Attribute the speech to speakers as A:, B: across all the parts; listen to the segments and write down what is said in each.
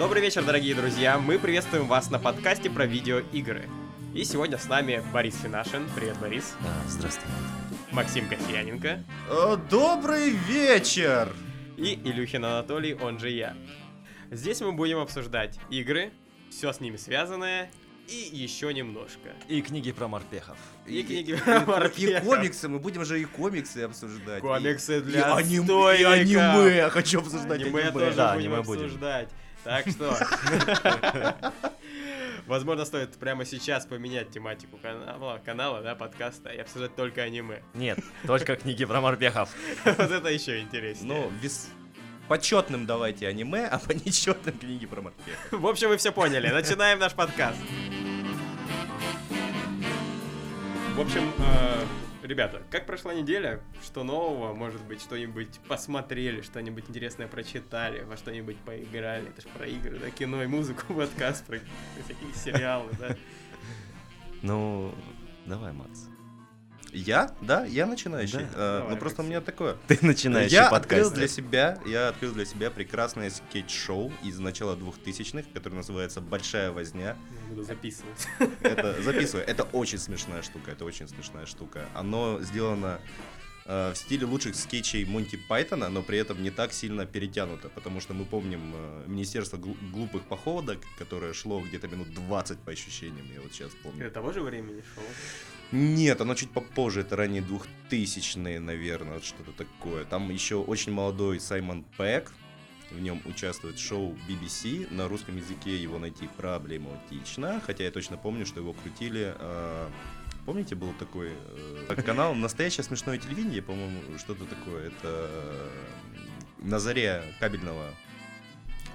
A: Добрый вечер, дорогие друзья. Мы приветствуем вас на подкасте про видеоигры. И сегодня с нами Борис Финашин. Привет, Борис.
B: А, здравствуй.
A: Максим Кофеяненко.
C: Э, Добрый вечер!
A: И Илюхин Анатолий, он же я. Здесь мы будем обсуждать игры, все с ними связанное и еще немножко.
B: И книги про морпехов.
A: И книги
C: И,
A: про
C: и
A: морпехов.
C: комиксы, мы будем же и комиксы обсуждать.
A: Комиксы
C: И-
A: для
C: и аним- и аниме, я хочу обсуждать
A: Аниме
C: аниме.
A: тоже
B: Да,
A: будем
B: аниме будем.
A: Так что... Возможно, стоит прямо сейчас поменять тематику канала, канала, да, подкаста и обсуждать только аниме.
B: Нет, только книги про морпехов.
A: Вот это еще интереснее.
C: Ну, вес... почетным давайте аниме, а по нечетным книги про морпех.
A: В общем, вы все поняли. Начинаем наш подкаст. В общем, э, ребята, как прошла неделя? Что нового? Может быть, что-нибудь посмотрели, что-нибудь интересное прочитали, во что-нибудь поиграли? Это ж про игры, да, кино и музыку, подкаст, про всякие сериалы, да?
B: Ну, давай, Макс.
C: Я? Да, я начинающий.
B: Да.
C: Э,
A: Давай,
C: ну просто у меня такое.
B: Ты начинающий
C: я открыл
B: подкаст.
C: для себя, я открыл для себя прекрасное скетч-шоу из начала 2000-х, которое называется «Большая возня».
A: Я буду записывать.
C: Это записываю. Это очень смешная штука. Это очень смешная штука. Оно сделано э, в стиле лучших скетчей Монти Пайтона, но при этом не так сильно перетянуто, потому что мы помним э, Министерство глу- глупых походок, которое шло где-то минут 20 по ощущениям, я вот сейчас помню.
A: Это того же времени шоу?
C: Нет, оно чуть попозже, это ранние 2000-е, наверное, что-то такое. Там еще очень молодой Саймон Пэк, в нем участвует шоу BBC, на русском языке его найти проблематично, хотя я точно помню, что его крутили... э, Помните, был такой э, канал «Настоящее смешное телевидение», по-моему, что-то такое. Это э, на заре кабельного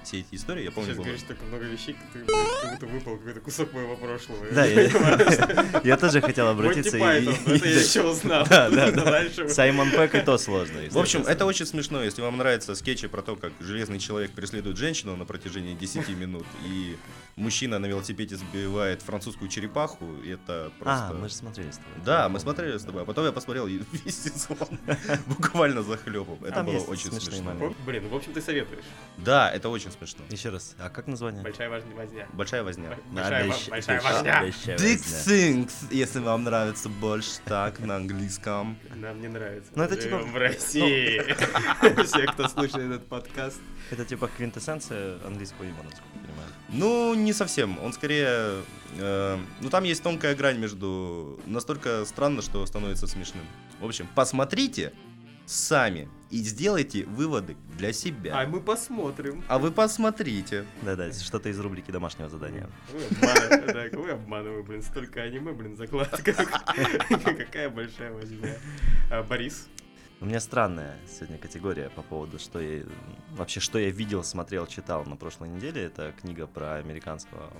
C: все эти истории, я помню,
A: Сейчас
C: было-
A: говоришь так много вещей, как ты как будто выпал какой-то кусок моего прошлого.
B: Да, я- тоже хотел обратиться
A: это я еще узнал.
B: Да, да. Саймон Пэк и то сложно.
C: В общем, это очень смешно, если вам нравятся скетчи про то, как железный человек преследует женщину на протяжении 10 минут, и мужчина на велосипеде сбивает французскую черепаху, это просто...
B: А, мы же смотрели с тобой.
C: Да, мы смотрели с тобой, а потом я посмотрел и весь сезон буквально захлебом. Это было очень смешно.
A: Блин, ну в общем ты советуешь.
C: Да, это очень смешно.
B: Еще раз, а как название?
A: Большая возня.
C: Большая возня.
A: Большая,
B: Обещ-
A: во- большая возня.
B: возня.
C: Things, если вам нравится больше так на английском.
A: Нам не нравится.
B: Ну, это типа-
A: в России. Все, кто слушает этот подкаст.
B: Это типа квинтэссенция английского юмора, насколько я понимаю.
C: Ну, не совсем. Он скорее... э, ну, там есть тонкая грань между... Настолько странно, что становится смешным. В общем, посмотрите сами и сделайте выводы для
A: А
C: себя.
A: мы посмотрим.
C: А вы посмотрите.
B: Да-да, что-то из рубрики домашнего задания.
A: Вы обманываете, да, вы обманываете, блин, столько аниме, блин, закладка. Какая большая возня. А, Борис,
B: У меня странная сегодня категория по поводу, что я вообще что я видел, смотрел, читал на прошлой неделе. Это книга про американского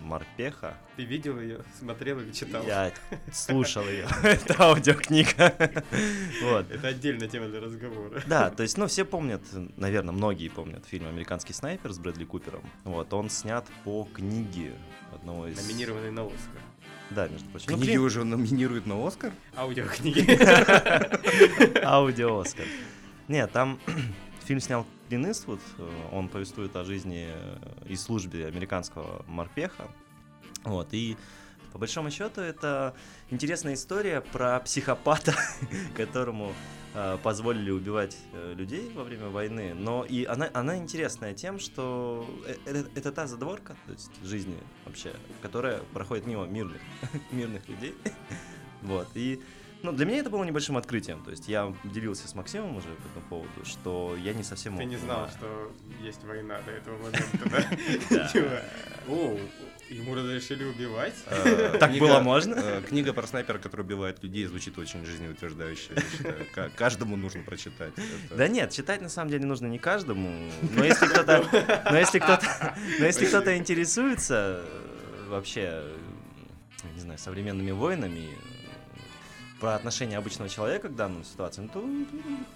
B: морпеха.
A: ты видел ее, смотрел или читал?
B: Я слушал ее. Это аудиокнига. Вот.
A: Это отдельная тема для разговора.
B: Да, то есть, ну, все помнят, наверное, многие помнят фильм «Американский снайпер» с Брэдли Купером. Вот, он снят по книге одного из...
A: Номинированный на Оскар.
B: Да, между прочим. Ну,
C: Книги
B: книг-
C: уже номинируют на Оскар?
A: Аудиокниги.
B: Аудио Оскар. Нет, там фильм снял Клин Иствуд. Он повествует о жизни и службе американского морпеха. Вот, и по большому счету это интересная история про психопата, которому э, позволили убивать э, людей во время войны. Но и она, она интересная тем, что э- это, это та задворка, то есть жизни вообще, которая проходит мимо мирных, мирных людей. Вот, и ну, для меня это было небольшим открытием. То есть я делился с Максимом уже по этому поводу, что я не совсем...
A: Ты не знал, что есть война до этого момента, да? Типа, О, ему разрешили убивать?
C: Э,
B: Так
C: книга-
B: было можно?
C: э, Книга про снайпера, который убивает людей, звучит очень жизнеутверждающе. я считаю. Ка- Каждому нужно прочитать. Это-
B: Да нет, читать на самом деле нужно не каждому, но если кто-то, но если кто-то, но если кто-то интересуется э, вообще, не знаю, современными войнами, про отношение обычного человека к данной ситуации, ну то м,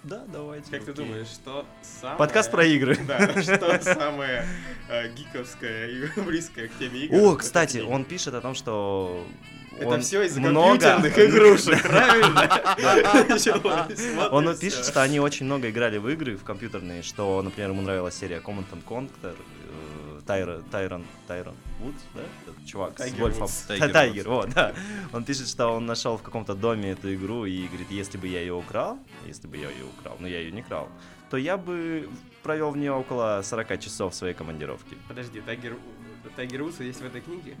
B: да, давайте.
A: Как ты
B: окей.
A: думаешь, что самое...
B: Подкаст про игры.
A: Да, что самое э, гиковское и близкое к теме игр?
B: О, кстати, он пишет о том, что
A: Это
B: он
A: все из
B: много-
A: компьютерных игрушек, правильно?
B: Он пишет, что они очень много играли в игры, в компьютерные, что, например, ему нравилась серия Command and Conquer, Тайра, Тайрон, Тайрон Вудс, да? Этот чувак
A: Тайгер
B: с Вольфом.
A: Вудс.
B: Тайгер, Тайгер, вот, да. Он пишет, что он нашел в каком-то доме эту игру и говорит, если бы я ее украл, если бы я ее украл, но я ее не крал, то я бы провел в нее около 40 часов своей командировки.
A: Подожди, Тайгер, Тайгер Вудс есть в этой книге?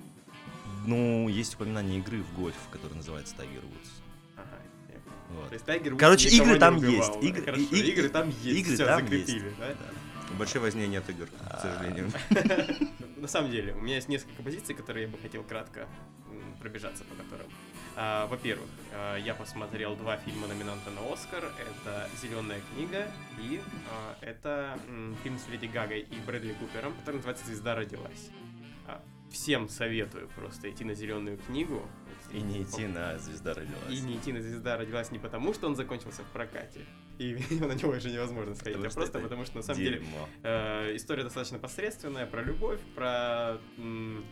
B: Ну, есть упоминание игры в гольф, которая называется Тайгер Вудс.
A: Ага.
B: Вот.
A: То есть Тайгер Вудс
B: Короче, игры там
A: убивал,
B: есть.
A: да?
B: Игры-
A: Хорошо,
B: и-
A: игры там есть.
B: игры
A: Всё,
B: там
A: закрепили,
B: есть.
A: да?
C: В большой возне нет игр,
B: А.
C: к сожалению.
A: На самом деле, у меня есть несколько позиций, которые я бы хотел кратко пробежаться по которым. А, Во-первых, а, я посмотрел два фильма номинанта на Оскар. Это «Зеленая книга» и а, это фильм с Леди Гагой и Брэдли Купером, который называется «Звезда родилась». А, Всем советую просто идти на «Зеленую книгу».
B: И не идти на «Звезда родилась».
A: И не идти на «Звезда родилась» не потому, что он закончился в прокате, и на него уже невозможно сходить,
B: Потому
A: а просто потому, что на самом деле. Э, история достаточно посредственная, про любовь, про... м,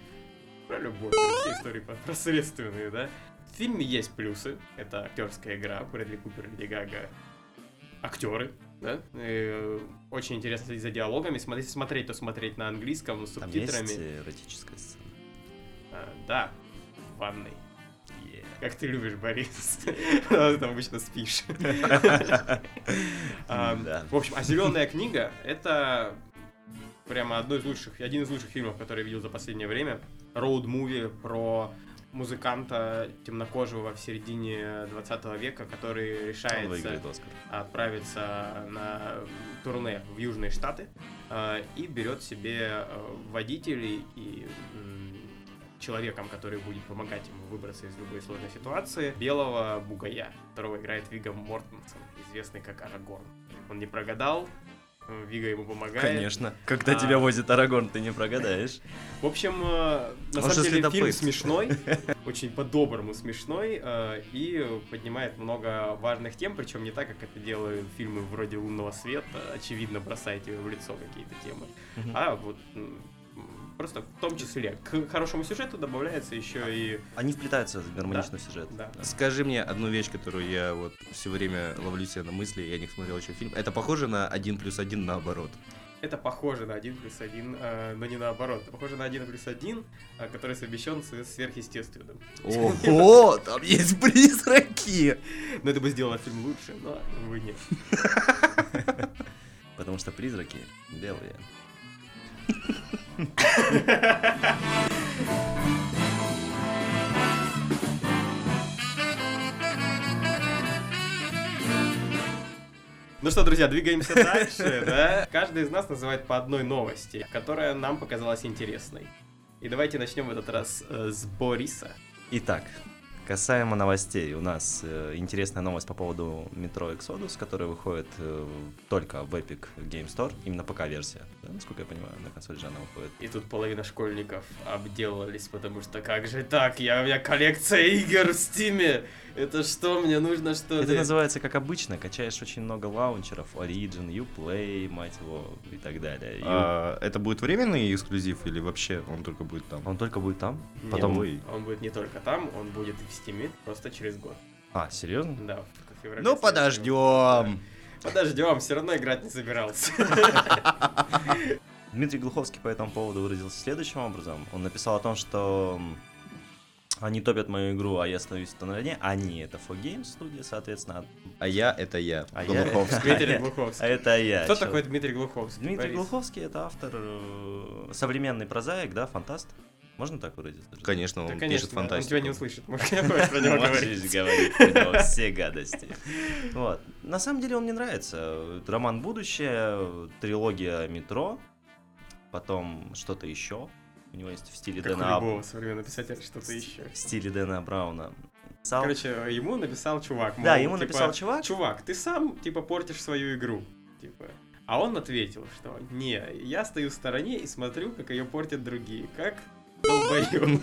A: про любовь, все истории по- посредственные, да. В фильме есть плюсы, это актерская игра, Брэдли Купер, Леди Гага, актеры, да. Э, очень интересно следить за диалогами, смотреть, смотреть, то смотреть на английском, с
B: Там есть
A: субтитрами.
B: эротическая сцена.
A: А, да, в ванной. Как ты любишь, Борис. Ты там обычно спишь. В общем, а зеленая книга это прямо одно из лучших, один из лучших фильмов, которые я видел за последнее время. Роуд-муви про музыканта темнокожего в середине 20 века, который решается отправиться на турне в Южные Штаты э, и берет себе э, водителей и человеком, который будет помогать ему выбраться из любой сложной ситуации, белого бугая, которого играет Вига Мортенсен, известный как Арагорн. Он не прогадал, Вига ему помогает.
B: Конечно. Когда
A: А.
B: тебя возит Арагорн, ты не прогадаешь.
A: В общем, э, на самом деле фильм смешной, очень по-доброму смешной, э, и поднимает много важных тем, причем не так, как это делают фильмы вроде «Лунного света», очевидно бросая тебе в лицо какие-то темы, а вот просто в том числе к хорошему сюжету добавляется еще и...
B: Они вплетаются в гармоничный сюжет.
A: Да.
C: Скажи мне одну вещь, которую я вот все время ловлю себя на мысли, я не смотрел еще фильм. Это похоже на один плюс один наоборот.
A: Это похоже на 1 плюс 1, но не наоборот. Это похоже на 1 плюс 1, который совмещен с сверхъестественным.
C: Ого, там есть призраки!
A: Но это бы сделало фильм лучше, но, увы, нет.
B: Потому что призраки белые.
A: Ну что, друзья, двигаемся дальше, да? Каждый из нас называет по одной новости, которая нам показалась интересной. И давайте начнем в этот раз э, с Бориса.
B: Итак, касаемо новостей, у нас э, интересная новость по поводу метро Exodus, которая выходит э, только в Epic Game Store, именно ПК-версия, да, насколько я понимаю, на консоль же она выходит.
A: И тут половина школьников обделались, потому что как же так? Я, у меня коллекция игр в Стиме. Это что, мне нужно что-то...
B: Это называется, как обычно, качаешь очень много лаунчеров, Origin, Uplay, мать его, и так далее. И
C: А, это будет временный эксклюзив или вообще он только будет там?
B: Он только будет там?
A: Нет,
B: Потом...
C: Ой.
A: Он будет не только там, он будет и в Стиме, просто через год.
B: А, серьезно?
A: Да, в феврале
C: Ну подождем!
A: Подождем, все равно играть не собирался.
B: Дмитрий Глуховский по этому поводу выразился следующим образом. Он написал о том, что они топят мою игру, а я становлюсь на стороне. Они, это 4Games студия, соответственно.
C: А я это я,
B: А я-
C: Глуховский.
A: Дмитрий
B: А
A: Глуховский.
B: это я.
A: Кто такой Дмитрий Глуховский?
B: Дмитрий
A: Борис?
B: Глуховский это автор, э, современный прозаик, да, фантаст. Можно так выразиться?
C: Конечно,
A: Да,
C: он
A: конечно,
C: пишет
A: он
C: фантастику.
A: тебя не услышит. Не хочешь про него говорить.
B: говорить про него все гадости. Вот. На самом деле он мне нравится. Роман «Будущее», трилогия «Метро», потом что-то еще. У него есть в стиле
A: Как
B: Дэна
A: любого современного писателя что-то еще.
B: в стиле Дэна Брауна. Писал-
A: Короче, ему написал чувак.
B: Да,
A: мол,
B: ему
A: типа,
B: написал чувак.
A: Чувак, ты сам, типа, портишь свою игру. Типа. А он ответил, что не, я стою в стороне и смотрю, как ее портят другие. Как долбоёб.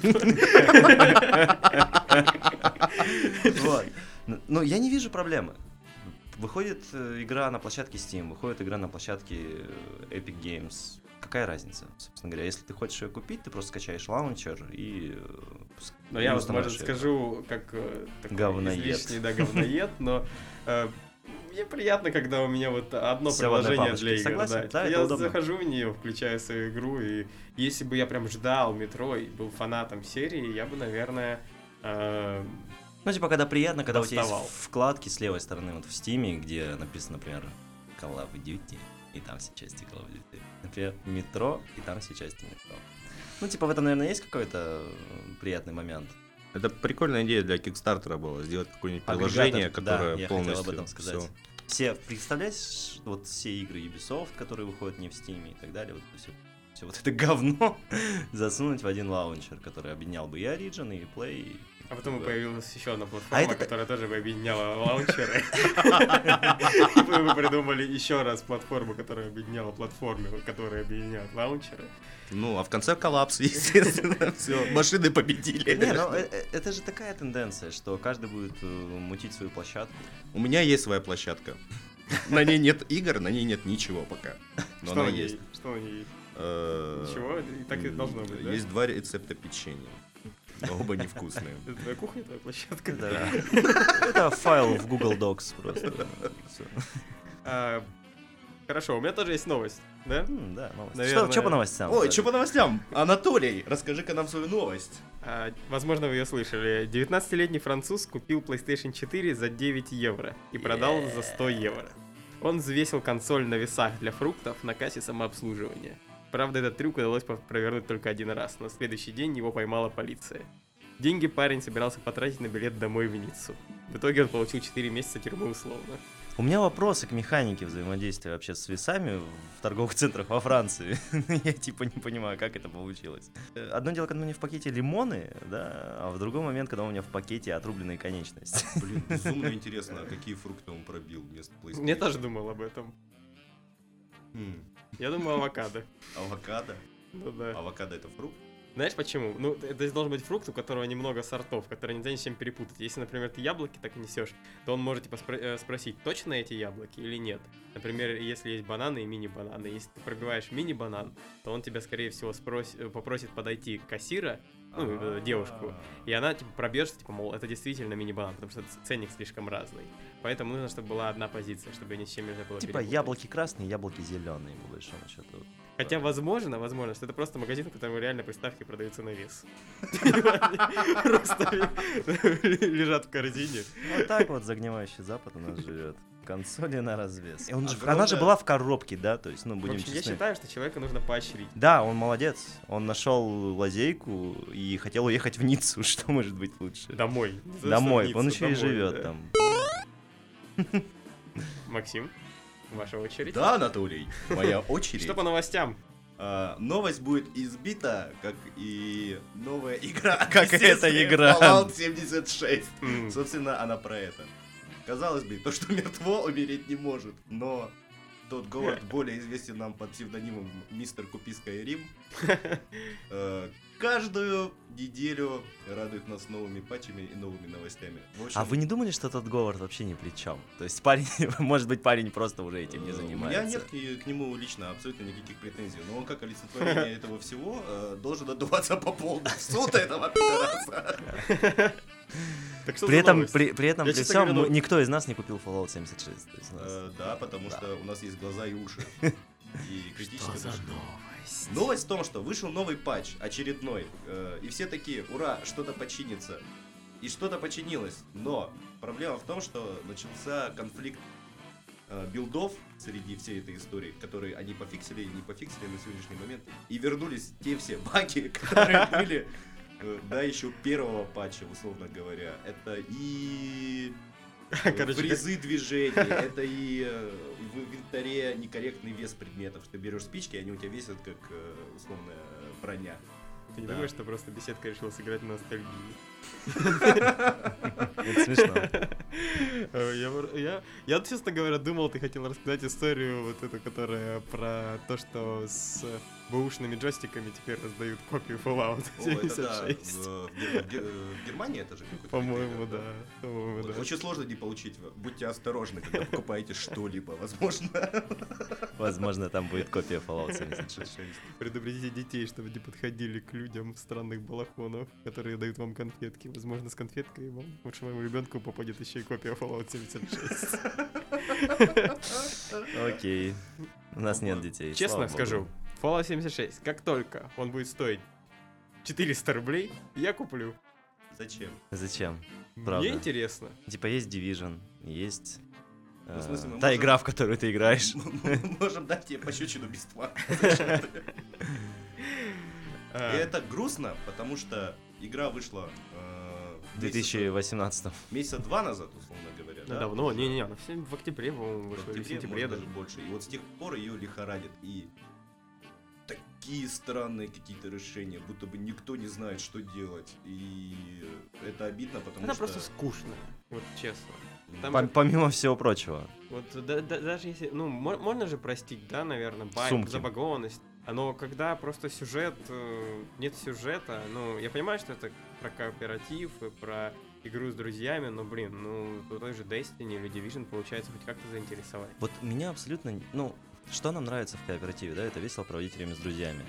B: Вот. Ну, Ну, я не вижу проблемы. Выходит э, игра на площадке Steam, выходит игра на площадке э, Epic Games. Какая разница, собственно говоря? Если ты хочешь ее купить, ты просто скачаешь лаунчер и... э,
A: Но
B: и
A: я вот, может, скажу, как такой
B: Говноед.
A: излишний, да, говноед, но мне приятно, когда у меня вот одно
B: Всё в одной
A: приложение для игр.
B: Согласен?
A: да.
B: Да,
A: я захожу в нее, включаю свою игру, и если бы я прям ждал метро и был фанатом серии, я бы, наверное, э,
B: Ну, типа, когда приятно, когда у тебя
A: Доставал.
B: есть вкладки с левой стороны, вот в Стиме, где написано, например, Call of Duty, и там все части Call of Duty. Например, метро, и там все части метро. Ну, типа, в этом, наверное, есть какой-то приятный момент.
C: Это прикольная идея для Кикстартера была, сделать какое-нибудь приложение,
B: да,
C: которое
B: я
C: полностью...
B: хотел об этом сказать.
C: всё.
B: Все, представляешь, вот все игры Ubisoft, которые выходят не в Steam и так далее, вот все, все вот это говно засунуть в один лаунчер, который объединял бы и Origin, и Play, и
A: а потом
C: Да.
A: появилась еще одна платформа,
B: это-
A: которая тоже бы объединяла лаунчеры. И мы бы придумали еще раз платформу, которая объединяла платформы, которые объединяют лаунчеры.
C: Ну, а в конце коллапс, естественно, все, машины победили.
B: Не, ну э- э- это же такая тенденция, что каждый будет э, мутить свою площадку.
C: У меня есть своя площадка. На ней нет игр, на ней нет ничего пока. Но
A: Что
C: она есть.
A: Что на ней?
C: Э,
A: Ничего? И так и должно быть, да?
C: Есть два рецепта печенья. Но оба невкусные.
A: Это твоя кухня, твоя площадка?
B: Это, это файл в Google Docs просто.
A: А, Хорошо, у меня тоже есть новость, да?
B: Да.
A: Наверное-
B: Что, что по новостям?
C: Ой, что по новостям? Анатолий, расскажи-ка нам свою новость.
A: А, Возможно, вы ее слышали. 19-летний француз купил PlayStation 4 за 9 евро и продал за 100 евро. Он взвесил консоль на весах для фруктов на кассе самообслуживания. Правда, этот трюк удалось провернуть только один раз. На следующий день его поймала полиция. Деньги парень собирался потратить на билет домой в Ниццу. В итоге он получил 4 месяца тюрьмы условно.
B: У меня вопросы к механике взаимодействия вообще с весами в торговых центрах во Франции. Я типа не понимаю, как это получилось. Одно дело, когда у меня в пакете лимоны, да, а в другой момент, когда у меня в пакете отрубленные конечности.
C: Блин, безумно интересно, а какие фрукты он пробил вместо PlayStation.
A: Я тоже думал об этом.
C: М,
A: Я думал авокадо.
C: Авокадо.
A: Ну да.
C: Авокадо это фрукт?
A: Знаешь почему? Ну, это должен быть фрукт, у которого немного сортов, который нельзя ни с чем перепутать. Если, например, ты яблоки так несешь, то он может типа спро- э, спросить, точно эти яблоки или нет. Например, если есть бананы и мини-бананы. Если ты пробиваешь мини-банан, то он тебя, скорее всего, спрос- э, попросит подойти к кассира, ну, э, девушку, и она типа пробьется, типа, мол, это действительно мини-банан, потому что ценник слишком разный. Поэтому нужно, чтобы была одна позиция, чтобы ни с чем нельзя было
B: Типа
A: перепутать.
B: яблоки красные, яблоки зеленые, по большому счету.
A: Хотя, возможно, возможно, что это просто магазин, в котором реально приставки продаются на вес. Просто лежат в корзине.
B: Вот так вот загнивающий Запад у нас живет. Консоли на развес. Он же- Она же была в коробке, да, то есть, ну,
A: В
B: будем
A: общем, я
B: честны.
A: считаю, что человека нужно поощрить.
B: Да, он молодец. Он нашел лазейку и хотел уехать в Ниццу. Что может быть лучше?
A: Домой.
B: Домой. Он еще и живет там.
A: Максим, ваша очередь.
C: Да, Анатолий, моя очередь.
A: Что по новостям?
C: А, новость будет избита, как и новая игра.
B: Как эта игра.
C: Fallout 76.
A: М,
C: Собственно, она про это. Казалось бы, то, что мертво, умереть не может, но тот Говард более известен нам под псевдонимом Мистер Купи Скайрим. Э, Каждую неделю радует нас новыми патчами и новыми новостями. В общем,
B: А вы не думали, что тот Говард вообще ни при чем? То есть парень, может быть, парень просто уже этим не
C: э,
B: занимается.
C: У меня нет к, к нему лично абсолютно никаких претензий, но он как олицетворение этого всего э, должен отдуваться по полной в суд этого пидораса.
A: Так что
B: При этом,
A: новость?
B: при, при этом,
A: Я,
B: при всем,
A: говоря,
B: мы-
A: ну-
B: никто из нас не купил Fallout 76. То есть нас-
C: Э, Да, потому
B: Да.
C: что у нас есть глаза и уши. И критическое
A: за
C: мышление.
A: Новость?
C: Новость в том, что вышел новый патч, очередной, э, и все такие, ура, что-то починится. И что-то починилось, но проблема в том, что начался конфликт э, билдов среди всей этой истории, которые они пофиксили и не пофиксили на сегодняшний момент, и вернулись те все баги, которые были э, до еще первого патча, условно говоря. Это и
A: Короче,
C: фризы движений, это и э, в инвентаре некорректный вес предметов. Ты берешь спички, они у тебя весят как э, условная броня.
A: Ты не
C: Да.
A: думаешь, что просто беседка решила сыграть на ностальгии?
B: Это смешно.
A: Я, я, я, честно говоря, думал, ты хотел рассказать историю вот эту, которая про то, что с бэушными джойстиками теперь раздают копию Fallout
C: О, это да,
A: 76.
C: в, в Гер- в Гер- в Германии это же какой-то
A: По-моему, да. По-моему,
C: Вот
A: да.
C: Очень сложно не получить. Будьте осторожны, когда покупаете что-либо. Возможно.
B: Возможно, там будет копия Fallout 76.
A: Предупредите детей, чтобы не подходили к людям в странных балахонов, которые дают вам конфетки. Возможно, с конфеткой вам лучше моему ребенку попадет еще и копия Fallout Fallout 76.
B: Окей. У нас нет детей.
A: Честно скажу. Fallout 76, как только он будет стоить 400 рублей, я куплю.
C: Зачем?
B: Зачем? Правда.
A: Мне интересно.
B: Типа есть Division, есть
C: Ну, в смысле,
B: э,
C: мы
B: та
C: можем-
B: игра, в которую ты играешь.
C: Мы можем дать тебе пощечину бесплатно. И это грустно, потому что игра вышла
B: 2018
C: месяца два назад, условно говоря.
A: ну
C: да?
A: давно, не-не-не, она в октябре, по-моему,
C: В
A: вышла, в
C: октябре,
A: сентябре даже.
C: больше. И вот с тех пор ее лихорадит. И такие странные какие-то решения, будто бы никто не знает, что делать. И это обидно, потому
A: Она
C: что...
A: просто скучная, вот честно. Там
B: Пом- Помимо всего прочего.
A: Вот да- да- даже если, ну, мо- можно же простить, да, наверное,
B: Сумки.
A: забагованность. Но когда просто сюжет, э, нет сюжета, ну, я понимаю, что это про кооператив и про игру с друзьями, но, блин, ну, у той же Destiny или Division получается хоть как-то заинтересовать.
B: Вот меня абсолютно... Ну, что нам нравится в кооперативе, да? Это весело проводить время с друзьями.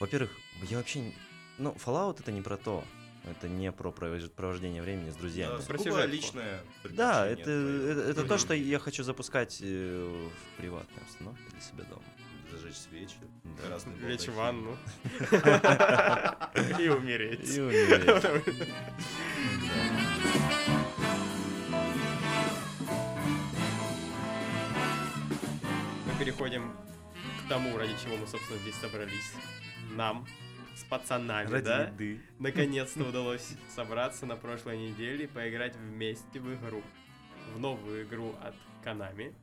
B: Во-первых, я вообще... Ну, Fallout это не про то. Это не про провож- провождение времени с друзьями.
C: Да,
A: про сюжетку.
C: личное
B: Да, это, это, это то, что я хочу запускать э, в приватной обстановке для себя дома.
C: Зажечь свечи,
B: Да.
C: красный
A: Лечь в ванну. И умереть.
B: И умереть.
A: Мы переходим к тому, ради чего мы, собственно, здесь собрались. Нам, с пацанами,
B: Ради
A: да?
B: еды.
A: Наконец-то удалось собраться на прошлой неделе и поиграть вместе в игру. В новую игру от Konami.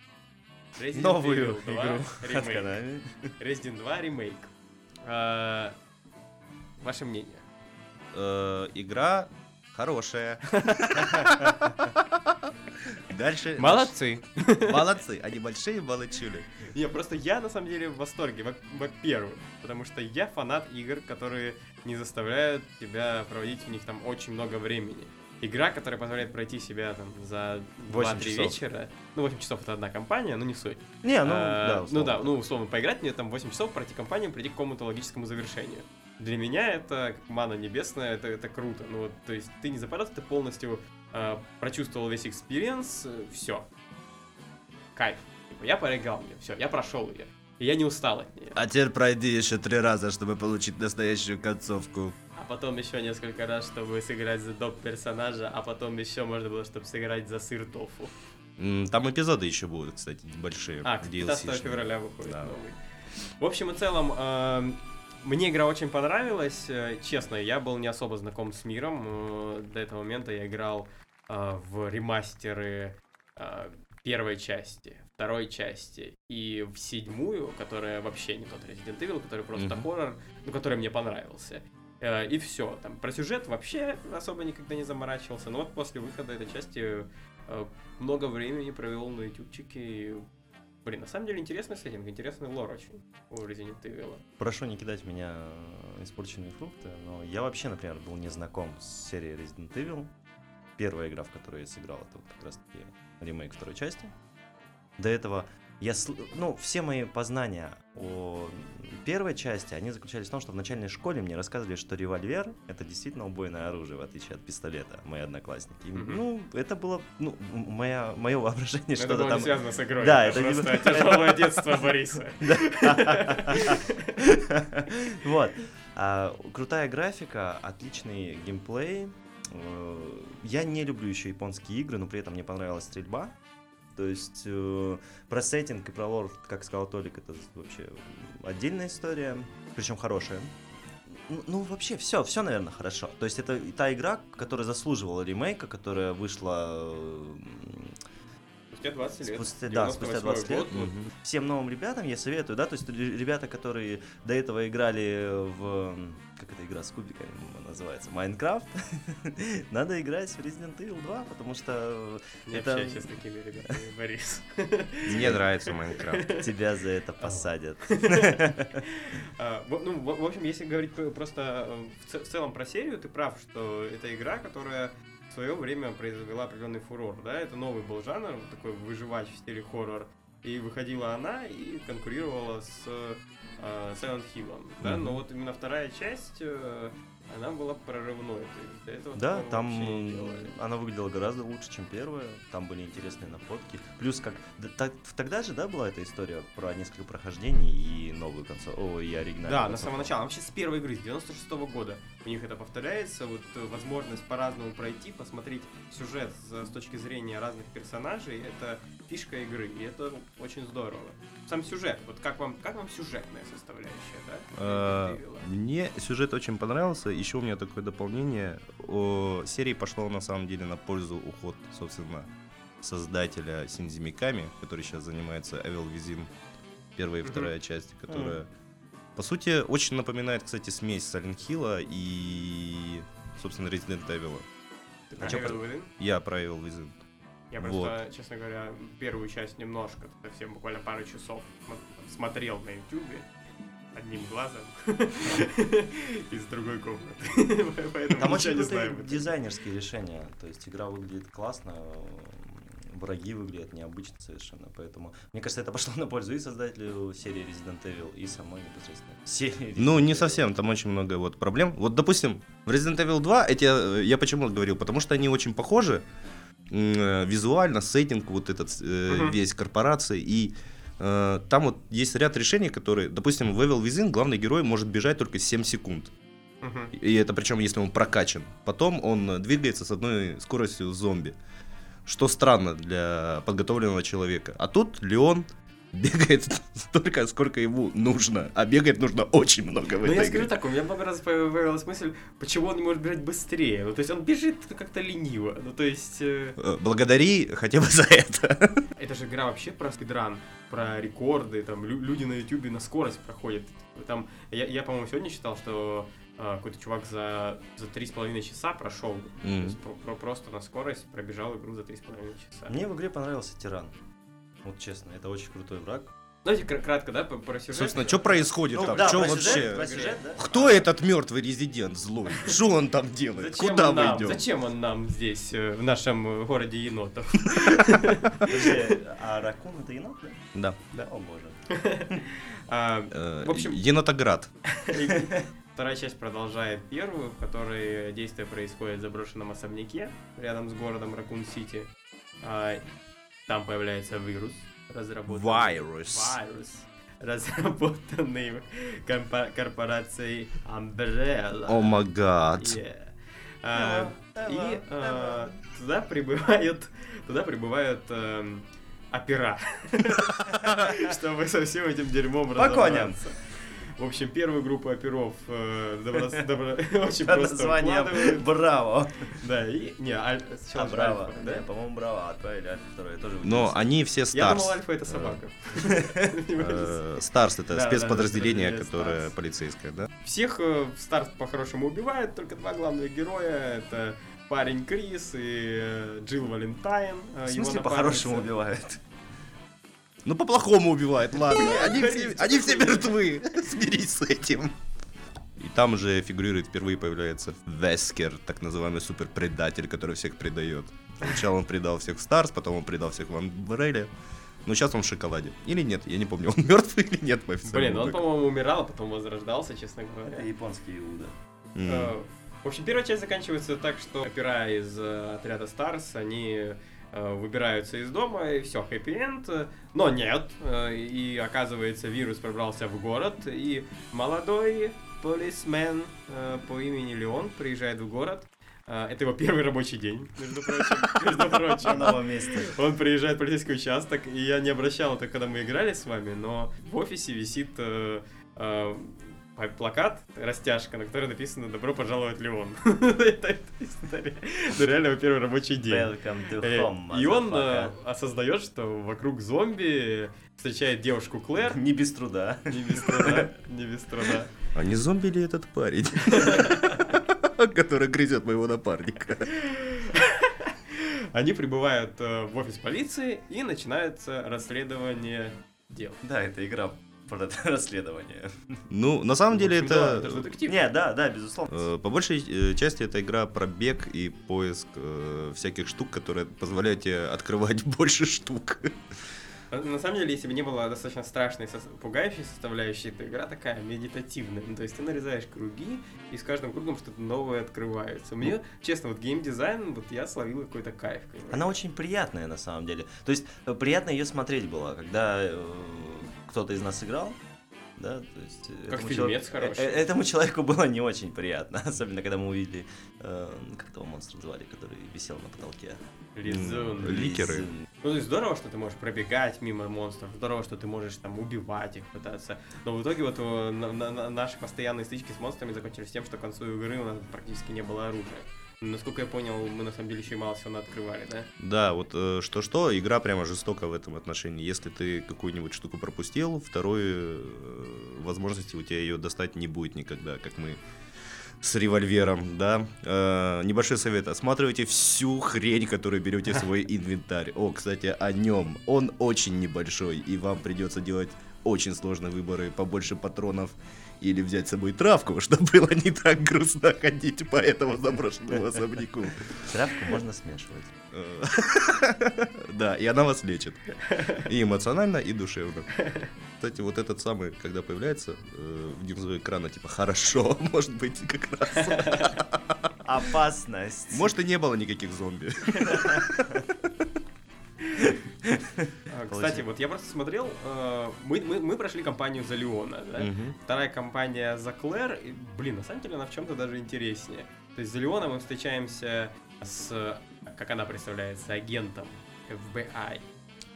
A: Resident
B: Новую
A: Evil 2
B: игру от
A: ремейк.
B: Konami.
A: Resident 2 ремейк. А, Ваше мнение?
C: Э, Игра хорошая. Дальше.
A: Молодцы!
C: Молодцы, они большие молодчули.
A: Не, просто я на самом деле в восторге, во- во-первых, потому что я фанат игр, которые не заставляют тебя проводить в них там очень много времени. Игра, которая позволяет пройти себя там за
B: 8
A: 2-3
B: часов.
A: вечера. Ну, 8 часов это одна компания, но не суть.
B: Не, ну,
A: А,
B: да,
A: ну
B: условно.
A: да, ну условно поиграть мне там 8 часов, пройти компанию, прийти к какому-то логическому завершению. Для меня это как мана небесная, это, это круто. Ну вот, то есть ты не западал, ты полностью а, прочувствовал весь experience, все. Кайф. Типа, я поиграл мне, все, я прошел ее. И я не устал от нее.
C: А теперь пройди еще три раза, чтобы получить настоящую концовку.
A: А потом еще несколько раз, чтобы сыграть за доп персонажа, а потом еще можно было, чтобы сыграть за сыр тофу.
C: Там эпизоды еще будут, кстати, большие.
A: А, 15
C: DLC-шные.
A: февраля выходит
C: Да.
A: новый. В общем и целом, эм, мне игра очень понравилась. Э, Честно, я был не особо знаком с миром. Э, До этого момента я играл э, в ремастеры э, первой части, второй части и в седьмую, которая вообще не тот Resident Evil, который просто
C: Мгм.
A: хоррор, ну, который мне понравился. Э, И все. Там про сюжет вообще особо никогда не заморачивался. Но вот после выхода этой части э, много времени провел на ютубчике. И, блин, на самом деле интересный сеттинг, интересный лор очень у Resident Evil.
B: Прошу не кидать меня э, испорченные фрукты, но я вообще, например, был не знаком с серией Resident Evil. Первая игра, в которой я сыграл, это вот как раз таки ремейк второй части. До этого я, ну, все мои познания о первой части, они заключались в том, что в начальной школе мне рассказывали, что револьвер — это действительно убойное оружие, в отличие от пистолета, мои одноклассники.
A: Мгм.
B: Ну, это было, ну, моя, мое воображение,
A: Это
B: что-то там...
A: не связано с игрой.
B: Да,
A: это
B: это не-
A: просто тяжелое детство Бориса.
B: Вот. А, крутая графика, отличный геймплей. Э, Я не люблю еще японские игры, но при этом мне понравилась стрельба. То есть э, про сеттинг и про лор, как сказал Толик, это вообще отдельная история, причем хорошая. Ну, ну, вообще, все, все, наверное, хорошо. То есть это та игра, которая заслуживала ремейка, которая вышла э,
A: Спустя 20 лет.
B: Спустя, да, спустя 20 лет.
A: год, вот.
B: Мгм. Всем новым ребятам я советую, да, то есть ре- ребята, которые до этого играли в... Как эта игра с кубиками называется? Майнкрафт. Надо играть в Resident Evil 2, потому что
A: Не
B: это-
A: общайся с такими ребятами, Борис.
C: Мне нравится Майнкрафт.
B: тебя за это посадят.
A: А, в- Ну, в общем, если говорить просто э, в целом про серию, ты прав, что это игра, которая в свое время произвела определенный фурор, да, это новый был жанр, вот такой выживач в стиле хоррор, и выходила она и конкурировала с э, Silent Hill, да,
B: Мгм.
A: но вот именно вторая часть, э, она была прорывной. То есть до этого
B: Да, там она выглядела гораздо лучше, чем первая. Там были интересные находки. Плюс как да, так- тогда же, да, была эта история про несколько прохождений и новую концовку, о, и оригинальную.
A: Да, на
B: концовку?
A: самого начала. Вообще с первой игры, с 96 года у них это повторяется. Вот э, возможность по-разному пройти, посмотреть сюжет с, с точки зрения разных персонажей, это фишка игры, и это очень здорово. Сам сюжет, вот как вам, как вам сюжетная составляющая, да?
C: А? Мне сюжет очень понравился. Еще у меня такое дополнение. О, серии пошло на самом деле на пользу уход, собственно, создателя Синдзи Миками, который сейчас занимается Evil Within, первая и вторая часть, которая, по сути, очень напоминает, кстати, смесь Silent Hill и, собственно, Resident Evil.
A: Ты
B: а
A: про
B: чё
A: Evil Within?
C: Я про Evil Within.
A: Я просто, честно говоря, первую часть немножко, совсем буквально пару часов смо- смотрел на ютубе одним глазом из другой комнаты. Поэтому
B: Там очень
A: не
B: дизайнерские решения. То есть игра выглядит классно, враги выглядят необычно совершенно. Поэтому, мне кажется, это пошло на пользу и создателю серии Resident Evil, и самой непосредственно серии
C: Ну, не
B: Evil.
C: совсем, там очень много вот проблем. Вот, допустим, в Resident Evil 2, эти, э, я почему говорил, потому что они очень похожи э, визуально, сеттинг вот этот э,
A: Мгм.
C: весь корпорации, и там вот есть ряд решений, которые, допустим, в Evil Within главный герой может бежать только 7 секунд. И это причем, если он прокачан. Потом он э, двигается с одной скоростью зомби. Что странно для подготовленного человека. А тут Леон бегает столько, сколько ему нужно. А бегать нужно очень много в
A: Ну,
C: этой
A: я
C: игре.
A: скажу так, у меня много раз появилась мысль, почему он не может бежать быстрее. Ну, то есть он бежит как-то лениво. Ну, то есть... э,
C: Э, Благодари хотя бы за это.
A: Это же игра вообще про спидран, про рекорды, там лю- люди на ютубе на скорость проходят. Там, я, я по-моему, сегодня читал, что а, какой-то чувак за, за три с половиной часа прошел. То есть про- про- просто на скорость пробежал игру за три с половиной часа.
B: Мне в игре понравился Тиран. Вот честно, это очень крутой враг.
A: Знаете, кра- кратко, да, по- про сюжет?
C: Собственно, что происходит
B: Ну,
C: там?
B: да, про
C: вообще?
B: сюжет, про сюжет, да?
C: Кто этот мертвый резидент злой? Что он там делает?
A: Зачем
C: Куда
A: он
C: мы
A: нам?
C: идем?
A: Зачем он нам здесь, э, в нашем э, городе енотов?
B: А ракун это енот, да?
C: Да.
B: О боже.
A: А,
C: Э,
A: В общем-
C: Енотоград.
A: И Вторая часть продолжает первую, в которой действие происходит в заброшенном особняке рядом с городом Ракун-Сити. А, Там появляется вирус, разработанный...
C: Вирус.
A: Вирус, разработанный компа- корпорацией Umbrella.
C: О май гад.
A: Yeah. А, И а, туда прибывают, туда прибывают эм, опера, чтобы со всем этим дерьмом
B: По коням.
A: разобраться. В общем, первую группу оперов э, добро- добро- очень
B: Под
A: просто
B: названием
A: укладывают.
B: Браво.
A: Да, и... Не, аль-
B: А, Браво.
A: Альфа,
B: Да,
A: да?
B: по-моему, Браво отправили, Альфа второй тоже
C: Но они все
A: Я
C: Старс.
A: думал, Альфа это собака.
C: Э, Старс это
A: Да, да,
C: спецподразделение,
A: да,
C: которое
A: Старс.
C: полицейское, да?
A: Всех э, в Старс по-хорошему убивают, только два главных героя. Это парень Крис и Джилл Валентайн.
B: В смысле, по-хорошему
A: напарница.
C: Ну, по-плохому убивает, ладно. Они все, они все мертвы. Смирись с этим. И там же фигурирует, впервые появляется Вескер, так называемый суперпредатель, который всех предает. Сначала он предал всех в Старс, потом он предал всех в Амбрелле. Но сейчас он в шоколаде. Или нет, я не помню, он мертвый или нет по официальному
A: Блин, он,
C: выпуску.
A: по-моему, умирал, а потом возрождался, честно говоря.
B: Это японский Иуда.
A: Э, В общем, первая часть заканчивается так, что опера из э, отряда Старс, они выбираются из дома, и все, хэппи-энд. Но нет, э, и оказывается, вирус пробрался в город, и молодой полисмен э, по имени Леон приезжает в город. Э, Это его первый рабочий день, между прочим. Между
B: На
A: прочим.
B: новом месте.
A: Он приезжает в полицейский участок, и я не обращал на это, когда мы играли с вами, но в офисе висит э, э, плакат, растяжка, на которой написано «Добро пожаловать, Леон». Ну, реально, его первый рабочий день.
B: Welcome to
A: Э,
B: home,
A: И он э, осознает, что вокруг зомби встречает девушку Клэр.
B: Не без труда.
A: Не без труда, не без труда.
C: А не зомби ли этот парень? Который грызет моего напарника.
A: Они прибывают э, в офис полиции, и начинается расследование дел.
B: Да, это игра про расследование.
C: Ну, на самом деле
A: да,
C: это...
A: это детектив.
B: Не, да, да, безусловно.
C: Э, По большей э, части это игра про бег и поиск э, всяких штук, которые позволяют тебе открывать больше штук.
A: А, На самом деле, если бы не было достаточно страшной, пугающей составляющей, то игра такая медитативная. Ну, то есть ты нарезаешь круги, и с каждым кругом что-то новое открывается. Мне, честно, вот геймдизайн, вот я словил какой-то кайф. понимаешь?
B: Она очень приятная на самом деле. То есть э, приятно ее смотреть было, когда э, кто-то из нас играл. Да, то есть, э,
A: Как
B: этому
A: фильмец
B: чело-
A: хороший.
B: э, э, Этому человеку было не очень приятно, особенно когда мы увидели, э, как того монстра звали, который висел на потолке.
A: Резон.
C: Ли- Ликеры.
B: Лизун.
A: Ну, то есть здорово, что ты можешь пробегать мимо монстров, здорово, что ты можешь там убивать их, пытаться. Но в итоге вот э, на- на- на- наши постоянные стычки с монстрами закончились тем, что к концу игры у нас практически не было оружия. Насколько я понял, мы на самом деле еще и мало всего открывали, да?
C: Да, вот э, что-что, игра прямо жестока в этом отношении. Если ты какую-нибудь штуку пропустил, второй э, возможности у тебя ее достать не будет никогда, как мы с револьвером, да. Э, небольшой совет. Осматривайте всю хрень, которую берете в свой инвентарь. О, кстати, о нем. Он очень небольшой, и вам придется делать очень сложные выборы, побольше патронов или взять с собой травку, чтобы было не так грустно ходить по этому заброшенному особняку.
B: Травку можно смешивать.
C: Да, и она вас лечит. И эмоционально, и душевно. Кстати, вот этот самый, когда появляется э, внизу экрана, типа, хорошо, может быть, как раз.
B: Опасность.
C: Может, и не было никаких зомби.
A: А, Кстати, вот я просто смотрел, э, мы, мы, мы прошли кампанию за Леона, да?
C: Мгм.
A: Вторая компания за Клэр, и, блин, на самом деле она в чем-то даже интереснее. То есть за Леона мы встречаемся с, как она представляется, агентом FBI.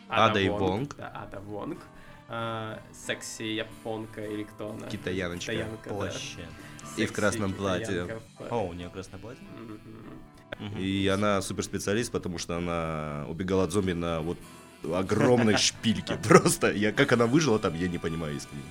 C: Адой Вонг.
A: Да, Ада Вонг. А, секси японка или кто она?
C: Китаяночка.
A: Китаянка, да.
C: И в красном платье.
A: китаянка в платье.
B: О, у нее красное платье?
A: Мгм.
C: И она суперспециалист, потому что она убегала от зомби на вот огромной шпильке. Просто, я как она выжила там, я не понимаю искренне.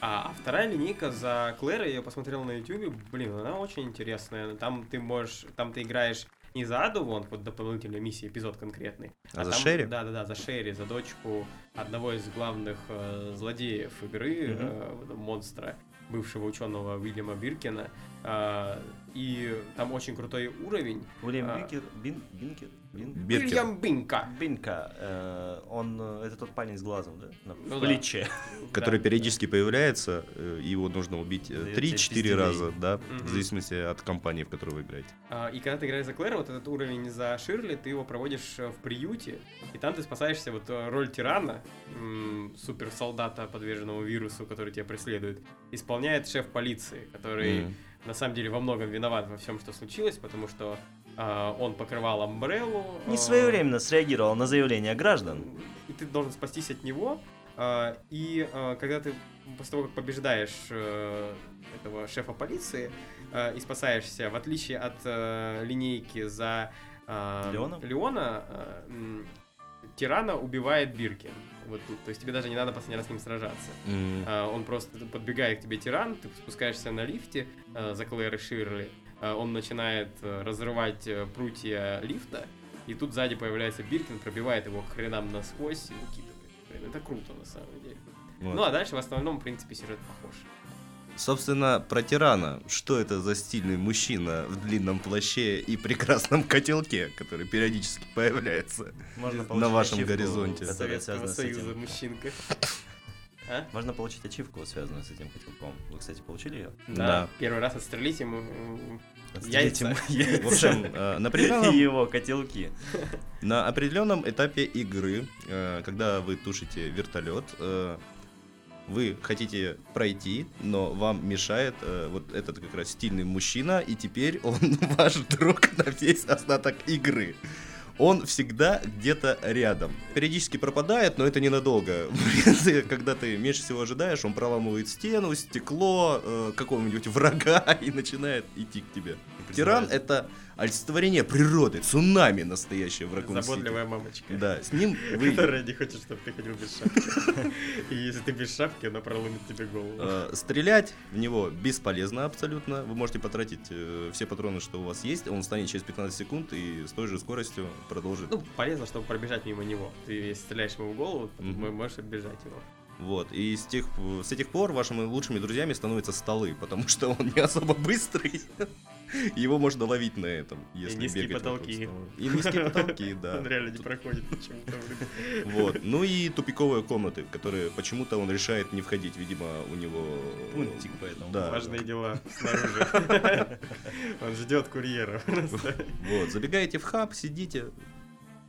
A: А, а вторая линейка за Клэр, я посмотрел на YouTube, блин, она очень интересная. Там ты можешь, там ты играешь не за Аду, вон, вот дополнительная миссия, эпизод конкретный.
C: А за
A: там-
C: Шерри?
A: Да, да, да, за Шерри, за дочку одного из главных э, злодеев игры,
B: Мгм.
A: э, монстра, бывшего ученого Уильяма Биркина. А, и там очень крутой уровень.
B: Уильям
A: А.
B: Бинкер, Бин, Бинкер, Бин,
C: Биркин.
A: Уильям Бинка.
B: Бинка, э, он, э, это тот парень с глазом, да? На
A: Ну да.
B: плече.
C: Который
A: Да,
C: периодически появляется, э, его нужно убить
B: Дает тебе
C: 3-4
B: пиздюлей.
C: раза, да,
A: Мгм.
C: в зависимости от компании, в которой вы играете.
A: А, И когда ты играешь за Клэр, вот этот уровень за Ширли, ты его проводишь э, в приюте, и там ты спасаешься вот э, роль тирана, м, суперсолдата, подверженного вирусу, который тебя преследует, исполняет шеф полиции, который
C: М.
A: на самом деле во многом виноват во всем, что случилось, потому что а, он покрывал Амбреллу.
B: Не
A: а,
B: своевременно среагировал на заявление граждан.
A: и ты должен спастись от него. а, И а, когда ты после того, как побеждаешь э, этого шефа полиции а, и спасаешься, в отличие от э, линейки за а,
B: Леона?
A: Леона, м, тирана убивает Биркин. Вот тут. То есть тебе даже не надо последний раз с ним сражаться.
C: М.
A: А, Он просто подбегает к тебе тиран, ты спускаешься на лифте а, за Клэр и Ширли, а, он начинает э, разрывать э, прутья лифта, и тут сзади появляется Биркин, пробивает его к хренам насквозь и выкидывает. Блин, это круто на самом деле.
C: Вот.
A: Ну а дальше в основном, в принципе, сюжет похож.
C: Собственно, про тирана. Что это за стильный мужчина в длинном плаще и прекрасном котелке, который периодически появляется?
B: Можно
C: На вашем горизонте.
A: Советского Союза, мужчинка. А?
B: Можно получить ачивку, связанную с этим котелком. Вы, кстати, получили ее?
A: Да.
C: Да.
A: Первый раз отстрелить ему м,
B: Отстрелите
A: Яйца.
B: ему яйца.
C: В общем, э, на
B: И
C: определенном,
B: его котелки.
C: на определенном этапе игры, э, когда вы тушите вертолет, э, вы хотите пройти, но вам мешает э, вот этот как раз стильный мужчина, и теперь он ваш друг на весь остаток игры. Он всегда где-то рядом. Периодически пропадает, но это ненадолго. Когда ты меньше всего ожидаешь, он проламывает стену, стекло э, какого-нибудь врага и начинает идти к тебе. Тиран — это олицетворение природы, цунами настоящее в Ракун
A: заботливая мамочка.
C: Да, с ним вы
A: Которая не хочет, чтобы ты ходил без шапки. И если ты без шапки, она проломит тебе голову.
C: э, стрелять в него бесполезно абсолютно. Вы можете потратить э, все патроны, что у вас есть. Он станет через 15 секунд и с той же скоростью продолжит.
A: Ну, полезно, чтобы пробежать мимо него. Ты если стреляешь ему в голову, можешь оббежать его.
C: Вот. И с тех, с этих пор вашими лучшими друзьями становятся столы, потому что он не особо быстрый. Его можно ловить на этом, если
A: низкие
C: бегать вокруг
A: потолки.
C: И низкие потолки, да.
A: Он реально не проходит почему-то.
C: Вот. Ну и тупиковые комнаты, которые почему-то он решает не входить. Видимо, у него...
B: Пунктик поэтому.
C: Да.
A: Важные дела снаружи. Он ждет курьера.
C: Вот. Забегаете в хаб, сидите,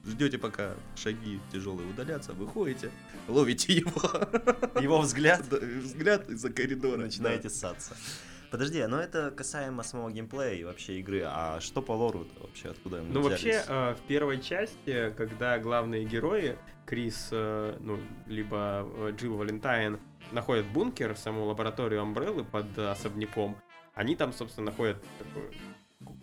C: ждете, пока шаги тяжелые удалятся, выходите, ловите его.
B: Его взгляд,
C: Да, Взгляд из-за коридора.
B: начинаете ссаться. Подожди, но это касаемо самого геймплея и вообще игры. А что по лору вообще? Откуда они
A: Ну, вообще,
B: взялись?
A: э, в первой части, когда главные герои, Крис, э, ну, либо э, Джилл Валентайн, находят бункер, саму лабораторию Амбреллы под особняком, они там, собственно, находят такую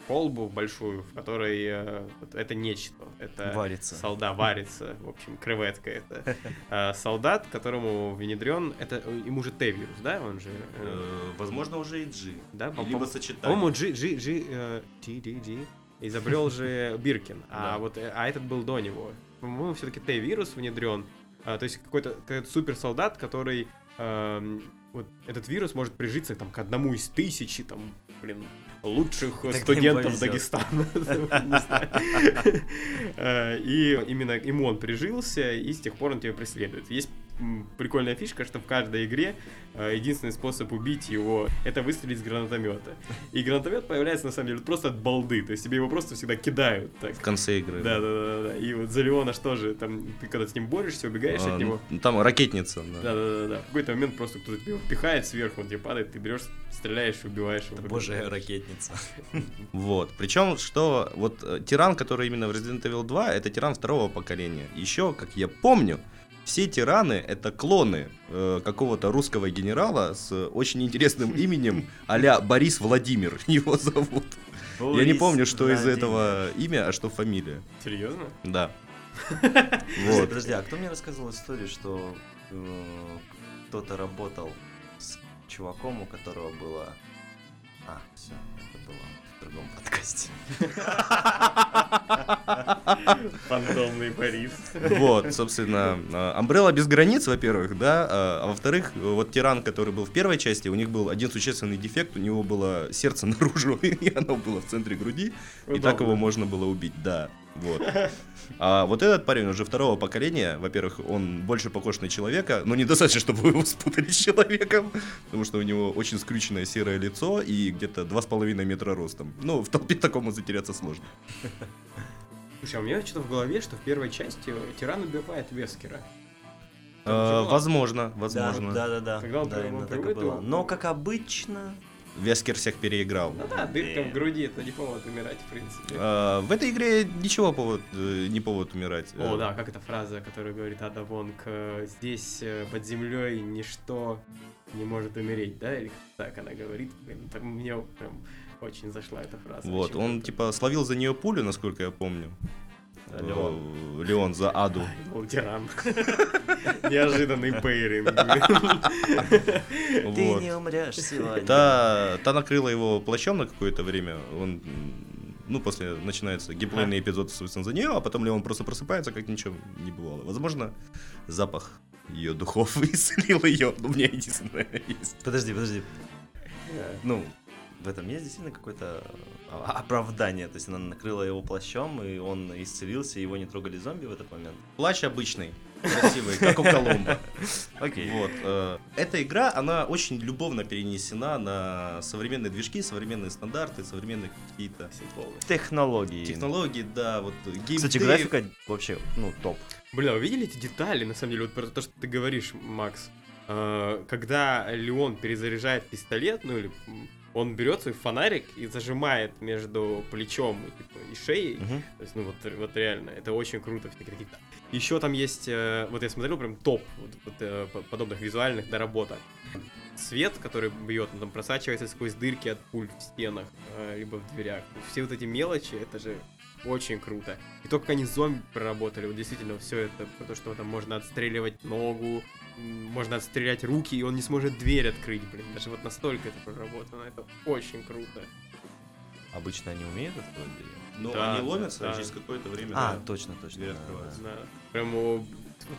A: колбу большую, в которой э, это нечто. Это
B: Варится.
A: Солдат варится, в общем, креветка это. Э, солдат, которому внедрен, это э, ему же Т-вирус, да? Он же... э,
C: Э, Возможно, уже и G.
A: да,
C: Либо сочетание.
A: по-моему, G, G, G, э, G, G, G изобрел же Биркин, а
C: Да.
A: вот а этот был до него. По-моему, все-таки Т-вирус внедрен. А, то есть какой-то какой суперсолдат, который эм, вот этот вирус может прижиться там к одному из тысячи там, блин, лучших
B: Так
A: студентов. Дагестана. Э, И именно ему он прижился, и с тех пор он тебя преследует. Есть прикольная фишка, что в каждой игре э, единственный способ убить его это выстрелить с гранатомета. И гранатомет появляется на самом деле просто от балды, то есть тебе его просто всегда кидают. Так.
C: В конце игры.
A: Да, да, да, да. И вот за Леона что же, там, ты когда с ним борешься, убегаешь
C: А,
A: от него.
C: ну, Там ракетница. да.
A: Да, да, да, да. В какой-то момент просто кто-то тебе его пихает сверху, он тебе падает, ты берешь, стреляешь, убиваешь его.
B: Это божья ракетница.
C: Вот. Причем, что вот э, тиран, который именно в Resident Evil 2, это тиран второго поколения. Еще, как я помню, все тираны это клоны э, какого-то русского генерала с очень интересным именем а Борис Владимир его зовут. Я не
B: Борис
C: помню, что из
B: Владимир.
C: этого имя, а что фамилия.
A: Серьезно?
C: Да.
B: Подожди,
C: Вот.
B: подожди, а кто мне рассказывал историю, что э, кто-то работал с чуваком, у которого было... А, все, в другом подкасте.
A: Фантомный Борис.
C: Вот, собственно, Амбрелла без границ, во-первых, да, а а во-вторых, вот тиран, который был в первой части, у них был один существенный дефект, у него было сердце наружу, и оно было в центре груди, и так его можно было убить, да, вот. А вот этот парень уже второго поколения, во-первых, он больше похож на человека, но недостаточно, чтобы вы его спутали с человеком, потому что у него очень скрюченное серое лицо и где-то 2,5 метра ростом. Ну, в толпе такому затеряться сложно.
A: Слушай, а у меня что-то в голове, что в первой части тиран убивает Вескера.
C: А,
A: же
C: Возможно, возможно.
B: Да, да, да.
A: Когда он
B: да,
A: прям
B: именно так и было. Но, как обычно,
C: Вескер всех переиграл.
A: Ну да, дырка в груди, это не повод умирать, в принципе.
C: А, в этой игре ничего повод, э, не повод умирать.
A: О,
C: Э,
A: да, как эта фраза, которая говорит Ада Вонг, э, здесь э, под землей ничто не может умереть, да? Или так она говорит? Блин, так мне прям очень зашла эта фраза.
C: Вот, он типа словил за нее пулю, насколько я помню.
B: Леон.
C: Э, Леон за Аду.
A: Ай, был тиран. Неожиданный пейринг.
B: ты не умрешь сегодня.
C: Та, та накрыла его плащом на какое-то время. Он, ну, после начинается геймплейный эпизод, собственно, за нее, а потом Леон просто просыпается, как ничего не бывало. Возможно, запах ее духов исцелил ее. Ну, у меня единственное есть.
B: Подожди, подожди. Ну, в этом есть действительно какое-то а, оправдание. То есть она накрыла его плащом, и он исцелился, и его не трогали зомби в этот момент.
C: Плащ обычный, красивый, как у Колумба.
B: Окей.
C: Вот. э, Эта игра, она очень любовно перенесена на современные движки, современные стандарты, современные какие-то
B: Технологии.
C: технологии, да, вот геймплей.
B: Кстати, графика вообще, ну, топ.
A: Блин, а вы видели эти детали, на самом деле, вот про то, что ты говоришь, Макс? Э, Когда Леон перезаряжает пистолет, ну или он берет свой фонарик и зажимает между плечом и, типа, и шеей,
B: Мгм.
A: То есть, ну вот, вот реально, это очень круто. Еще там есть, э, вот я смотрел прям топ вот, вот, э, по- подобных визуальных доработок. Свет, который бьет, он там просачивается сквозь дырки от пуль в стенах, э, либо в дверях. Все вот эти мелочи, это же очень круто. И то, как они зомби проработали, вот действительно все это, то, что там можно отстреливать ногу, можно отстрелять руки, и он не сможет дверь открыть, блин. Даже вот настолько это проработано, это очень круто.
B: Обычно они умеют это делать?
C: Но
A: Да,
C: они ломятся,
A: да.
C: а через какое-то время...
B: А,
C: да.
B: точно, точно.
C: Дверь
B: да,
C: открывается.
B: да.
A: Да. Прям вот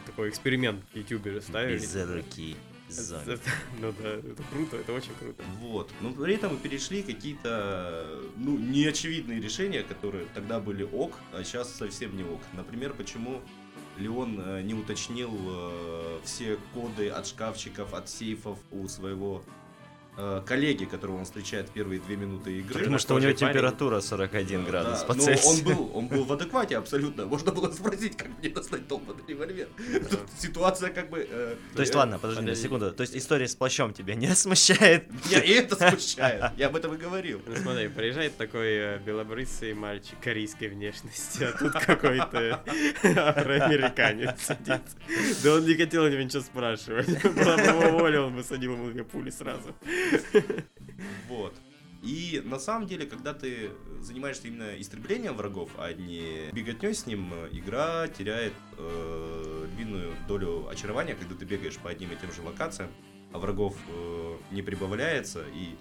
A: такой эксперимент в ютубере ставили.
B: Из-за руки. Зомби.
A: Ну да, это круто, это очень круто.
C: Вот. Но при этом перешли какие-то, ну, неочевидные решения, которые тогда были ок, а сейчас совсем не ок. Например, почему Леон э, не уточнил э, все коды от шкафчиков, от сейфов у своего коллеги, которого он встречает первые две минуты игры.
B: Потому что у него
A: парень.
B: температура 41 градус
C: Да,
B: по
C: но
B: Цельсию.
C: он был, он был в адеквате абсолютно. Можно было спросить, как мне достать долбанный револьвер. Тут ситуация как бы... э,
B: То есть,
C: э,
B: ладно, подожди секунду. То есть история с плащом тебя не смущает?
C: Меня и это смущает. Я об этом и говорил.
A: Ну смотри, приезжает такой э, белобрысый мальчик корейской внешности, а тут какой-то афроамериканец сидит. Да он не хотел у него ничего спрашивать. Была бы его воля, он бы садил ему две пули сразу.
C: Вот. И на самом деле, когда ты занимаешься именно истреблением врагов, а не беготней с ним, э, игра теряет э, львиную долю очарования, когда ты бегаешь по одним и тем же локациям, а врагов э, не прибавляется и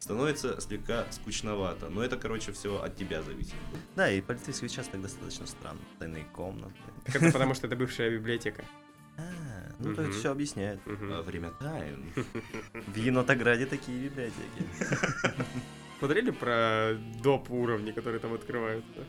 C: становится слегка скучновато. Но это, короче, все от тебя зависит.
B: Да, и полицейский участок достаточно странный. Тайные комнаты.
A: Так это потому, что это бывшая библиотека.
B: А, ну то это
A: Мгм.
B: все объясняет.
C: Время тайн.
B: В Енотограде такие библиотеки.
A: Смотрели про доп уровни, которые там открываются?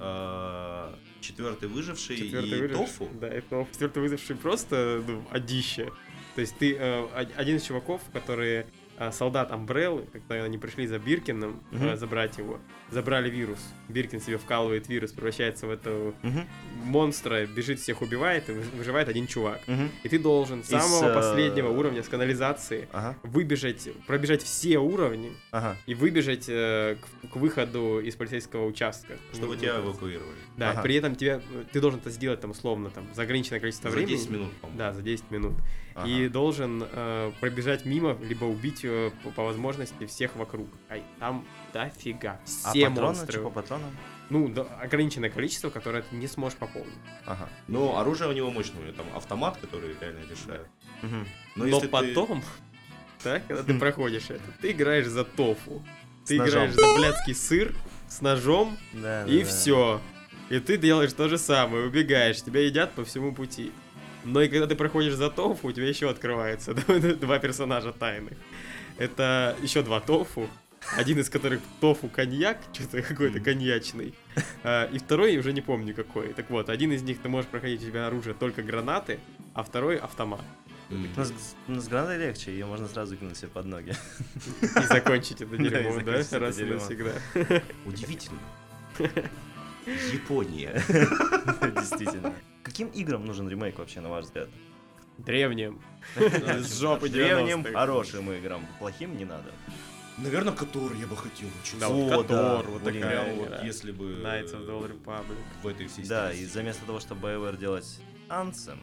C: А, Четвертый выживший
A: Четвертый
C: и
A: выживший.
C: тофу.
A: Да, это ну, четвертый выживший просто ну, одище. То есть ты э, од- один из чуваков, которые солдат Амбреллы, когда они пришли за Биркином э,
B: Мгм.
A: забрать его, забрали вирус. Биркин себе вкалывает вирус, превращается в этого
B: Мгм,
A: монстра, бежит, всех убивает, и вы- выживает один чувак.
B: мгм.
A: И ты должен с
B: Из,
A: самого
B: э,
A: последнего уровня с канализации
B: Ага,
A: выбежать, пробежать все уровни
B: ага.
A: и выбежать э, к, к выходу из полицейского участка.
C: Чтобы
A: Ну,
C: тебя
A: вот.
C: эвакуировали.
A: Да,
B: Ага.
A: при этом тебя, ты должен это сделать там условно, там, за ограниченное количество
C: За
A: времени.
C: 10 минут, по-моему.
A: Да, за 10 минут.
C: Ага.
A: И должен э, пробежать мимо, либо убить э, по, по возможности всех вокруг. Ай, там дофига.
B: А
A: Все
B: патроны,
A: монстры.
B: что по патронам?
A: Ну, да, ограниченное количество, которое ты не сможешь пополнить.
B: Ага.
C: Но оружие у него мощное, у него там автомат, который реально решает.
B: Мгм.
C: Но,
A: Но,
C: если ты-
A: потом, да, когда ты
B: Хм.
A: проходишь это, ты играешь за тофу. Ты
B: С ножом.
A: играешь за блядский сыр с ножом,
B: Да,
A: и
B: да, да.
A: все. И ты делаешь то же самое, убегаешь, тебя едят по всему пути. Но и когда ты проходишь за тофу, у тебя еще открывается два персонажа тайных. Это еще два тофу. Один из которых тофу коньяк, что-то какой-то коньячный. А, И второй уже не помню какой. Так вот, один из них ты можешь проходить, у тебя оружие только гранаты, а второй автомат.
B: Ну, с, ну, с гранатой легче, ее можно сразу кинуть себе под ноги.
A: И закончить это дерьмо, да? Раз и навсегда.
C: Удивительно. Япония.
B: Действительно. Каким играм нужен ремейк вообще, на ваш взгляд?
A: Древним. С жопы
B: Древним
A: 90-х.
B: хорошим играм, плохим не надо.
C: Наверное, который я бы хотел учиться.
A: Да, вот
B: О,
A: Котор,
B: да,
A: вот
B: блин,
A: такая
C: Прям вот если бы...
A: Knights of the Old Republic.
C: В этой всей
B: Да, и
C: стилистике.
B: вместо того, чтобы BioWare делать Anthem,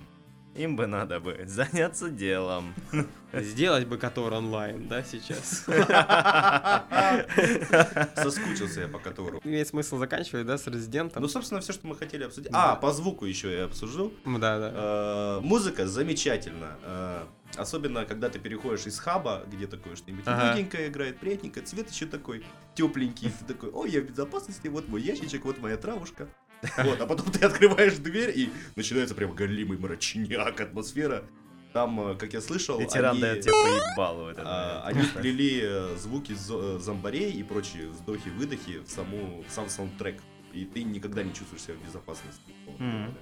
B: им бы надо бы заняться делом.
A: Сделать бы Котор онлайн, да, сейчас?
C: Соскучился я по котору.
A: Имеет смысл заканчивать, да, с Резидентом?
C: Ну, собственно, все, что мы хотели обсудить.
A: Да.
C: А, по звуку еще я обсужу.
A: Да, да.
C: Э, Музыка замечательна. Э, Особенно, когда ты переходишь из хаба, где такое что-нибудь
A: Ага.
C: играет, приятненько, цвет еще такой тепленький. Ты такой, ой, я в безопасности, вот мой ящичек, вот моя травушка. Вот, а потом ты открываешь дверь, и начинается прям голимый мрачняк, атмосфера. Там, э, как я слышал,
B: Ветеран
C: они,
B: дает тебе поебалу в этот
C: а, они вплели э, звуки э, зомбарей и прочие вздохи-выдохи в, саму, в сам саундтрек. И ты никогда не чувствуешь себя в безопасности.
B: Мгм.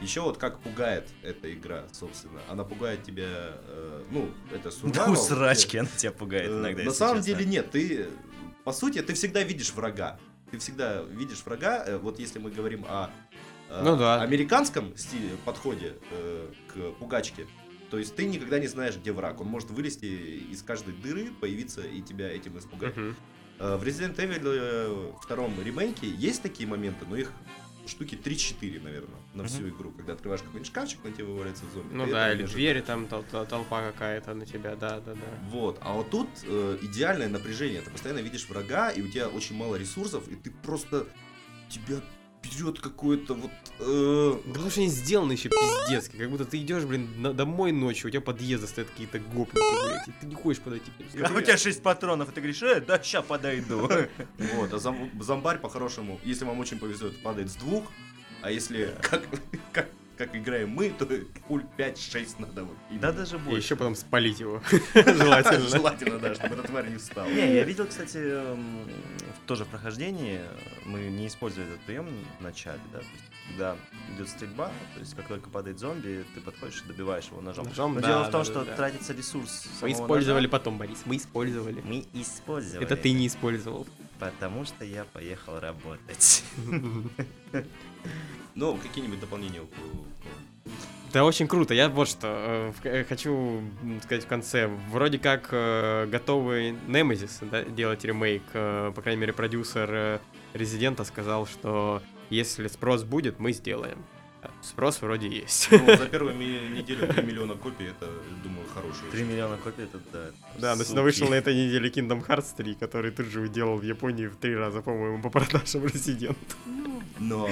C: Еще вот как пугает эта игра, собственно. Она пугает тебя, э, ну, это
B: Да
C: survival.
B: у срачки она тебя пугает
C: Э,
B: иногда,
C: На самом
B: честно.
C: деле нет, ты, по сути, ты всегда видишь врага. Ты всегда видишь врага, э, вот если мы говорим о э,
A: Ну да.
C: американском стиле, подходе э, к пугачке, то есть ты никогда не знаешь, где враг. Он может вылезти из каждой дыры, появиться и тебя этим испугать. Э, В Resident Evil втором ремейке есть такие моменты, но их штуки 3-4, наверное, на всю игру. Когда открываешь какой-нибудь шкафчик, на тебя вываливается зомби.
A: Ну да, или двери там тол- тол- толпа какая-то на тебя, да, да, да.
C: Вот, а вот тут э, идеальное напряжение. Ты постоянно видишь врага, и у тебя очень мало ресурсов, и ты просто тебя берет какое-то вот. э,
A: Да потому что они сделаны еще пиздецки, как будто ты идешь, блин, на- домой ночью, у тебя подъезда стоят какие-то гопники, блядь, и ты не хочешь подойти.
B: А у тебя 6 патронов, и ты говоришь, э, да, ща подойду.
C: Вот, а зом- зомбарь по-хорошему, если вам очень повезет, падает с двух, а если как, как как играем мы, то пуль 5-6 надо. вот
B: Да
C: именно.
B: даже
A: И
B: больше.
A: еще потом спалить его. Желательно.
C: Желательно, да, чтобы эта тварь не встала.
B: Не, я видел, кстати, эм, тоже в прохождении мы не использовали этот прием в начале, да, то есть, когда идет стрельба, то есть как только падает зомби, ты подходишь и добиваешь его ножом.
A: Ножом,
B: Но
A: да,
B: дело в
A: да,
B: том,
A: да,
B: что
A: да.
B: тратится ресурс
A: Мы использовали
B: ножа.
A: потом, Борис, мы использовали.
B: Мы использовали.
A: Это ты не использовал.
B: Потому что я поехал работать.
C: Ну, какие-нибудь дополнения
A: Да, очень круто. Я вот что э, э, хочу сказать в конце. Вроде как э, готовый Немезис да, делать ремейк. э, По крайней мере, продюсер э, Резидента сказал, что если спрос будет, мы сделаем. Спрос вроде есть.
C: Ну, за первую ми- неделю 3 миллиона копий, это, думаю, хороший.
B: 3 миллиона копий, это да.
A: Да, но
B: суки.
A: вышел на этой неделе Kingdom Hearts 3, который тут же уделал в Японии в три раза, по-моему, по продажам Резидент.
C: Но,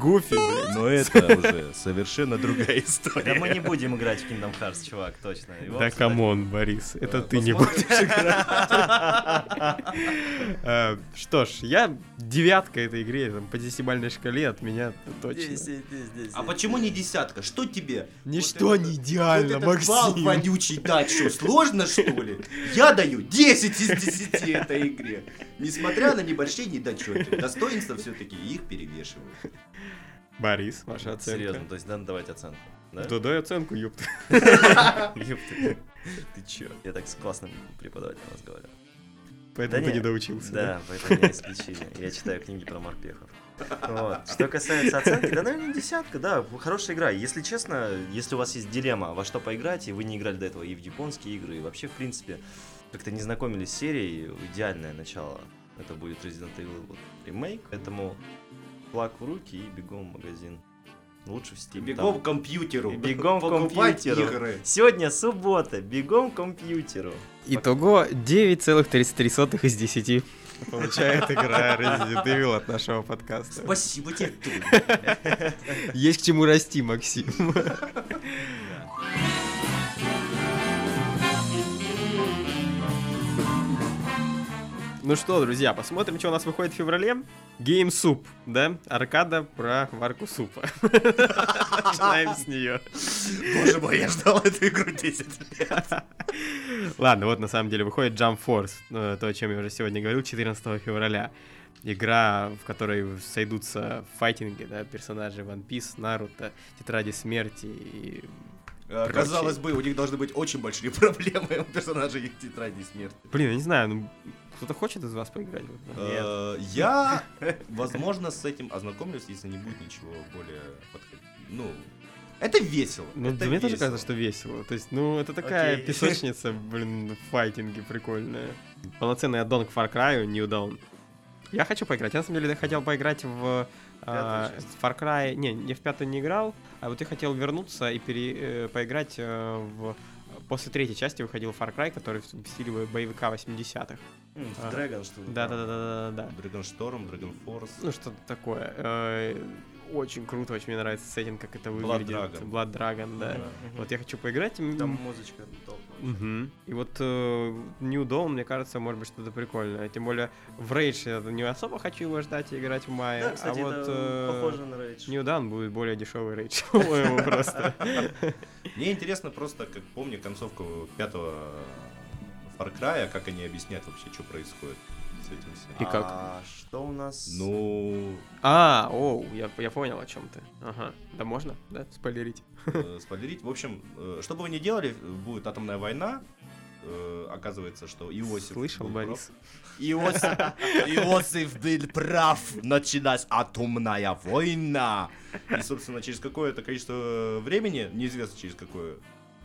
A: Гуфи, блядь.
C: но это уже совершенно другая история.
B: Да мы не будем играть в Kingdom Hearts, чувак, точно. Его
A: Да
B: come
A: on, Борис, это
C: Э,
A: ты не будешь Э, Что ж, я девятка этой игре, там, по десятибальной шкале от меня точно.
B: Десять, десять, десять.
C: А почему не десятка? Что тебе?
A: Ничто
C: Вот
A: не
C: это-
A: идеально,
C: вот этот балл
A: Максим.
C: вонючий дать, что, сложно, что ли? Я даю 10 из 10 этой игре. Несмотря на небольшие недочеты, достоинства все-таки их перевешивают.
A: Борис, ваша оценка.
B: Серьезно, то есть надо давать оценку. Да?
A: Да дай оценку, ёпта.
B: Ёпта. Ты чё? Я так с классным преподавателем разговаривал.
A: Поэтому
B: Да
A: ты
B: не,
A: не доучился.
B: Да, поэтому меня исключили. Я читаю книги про морпехов. Вот. Что касается оценки, да, наверное, десятка, да, хорошая игра. Если честно, если у вас есть дилемма, во что поиграть, и вы не играли до этого и в японские игры, и вообще, в принципе, как-то не знакомились с серией, идеальное начало. Это будет Resident Evil вот, ремейк, поэтому флаг в руки и бегом в магазин. Лучше в Steam.
C: Бегом
B: там-
C: к компьютеру.
B: И бегом к компьютеру.
C: игры.
B: Сегодня суббота, бегом к компьютеру.
A: Итого 9,33 из 10 получает игра Resident Evil от нашего подкаста.
C: Спасибо тебе.
A: Есть к чему расти, Максим. Ну что, друзья, посмотрим, что у нас выходит в феврале. Game Soup, да? Аркада про варку супа. Начинаем с нее.
C: Боже мой, я ждал эту игру 10 лет.
A: Ладно, вот на самом деле выходит Jump Force, э, то, о чем я уже сегодня говорил, 14 февраля. Игра, в которой сойдутся в файтинге, да, персонажи One Piece, Наруто, Тетради Смерти и...
C: А, Казалось бы, у них должны быть очень большие проблемы у персонажей их тетради смерти.
A: Блин, я не знаю, ну, кто-то хочет из вас поиграть?
C: Э, Я, возможно, с этим ознакомлюсь, если не будет ничего более. Ну, это весело.
A: Ну,
C: это
A: мне тоже
C: весело.
A: кажется, что весело. То есть, ну, это такая
B: Окей.
A: песочница, блин, в файтинге прикольная. Полноценный аддон к Far Cry, New Dawn. Я хочу поиграть. Я, на самом деле, хотел поиграть в а. Far Cry... Не, я в пятую не играл, а вот я хотел вернуться и пере, э, поиграть э, в... После третьей части выходил Far Cry, который в стиле боевика 80-х.
B: М,
A: А.
B: Dragon, что ли?
A: Да-да-да-да-да.
C: Dragon Storm, Dragon Force.
A: Ну, что-то такое. Э, Очень круто, очень мне нравится сеттинг, как это
C: Blood
A: выглядит.
C: Dragon.
A: Blood Dragon, да.
B: Мгм.
A: Вот я хочу поиграть.
B: Там музычка топовая.
A: Мгм. И вот э, New Dawn, мне кажется, может быть что-то прикольное. Тем более в Rage я не особо хочу его ждать и играть в мае.
B: Да, кстати,
A: а вот
B: это
A: э,
B: похоже на Rage.
A: New Dawn будет более дешевый Rage, по-моему, просто.
C: Мне интересно просто, как помню концовку пятого Far Cry, как они объяснят вообще, что происходит всем.
A: И как?
B: А что у нас?
C: Ну,
A: А, оу, я, я понял о чем ты. Ага. Да можно, да, спойлерить.
C: э, спойлерить. В общем, э, что бы вы ни делали, будет атомная война. Э, Оказывается, что Иосиф...
A: Слышал, Борис?
C: прав. Иосиф, Иосиф был прав. Началась атомная война. И, собственно, через какое-то количество времени, неизвестно через какое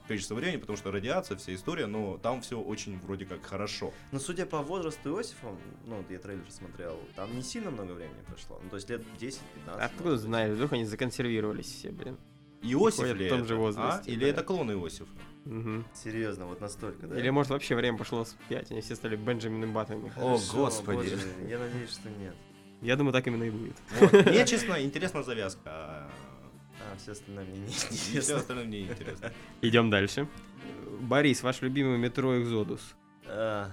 C: количество времени, потому что радиация, вся история, но там все очень вроде как хорошо.
B: Ну, судя по возрасту Иосифа, ну, вот я трейлер смотрел, там не сильно много времени прошло. Ну, то есть лет 10-15.
A: Откуда
B: может
A: знаешь, вдруг они законсервировались все, блин.
C: Иосиф ли
A: в том
C: это?
A: же возрасте,
C: а? Или
A: да.
C: это клон Иосифа?
A: Мгм.
B: Серьезно, вот настолько, да?
A: Или может вообще время пошло вспять, они все стали Бенджамином Баттонами.
C: О,
B: Хорошо,
C: господи.
B: боже, я надеюсь, что нет.
A: Я думаю, так именно и будет.
C: Вот. Мне, честно, интересна завязка. А
B: А, все остальное мне не
C: И все
B: интересно.
C: остальное мне интересно.
A: Идем дальше. Борис, ваш любимый метро Экзодус.
B: А,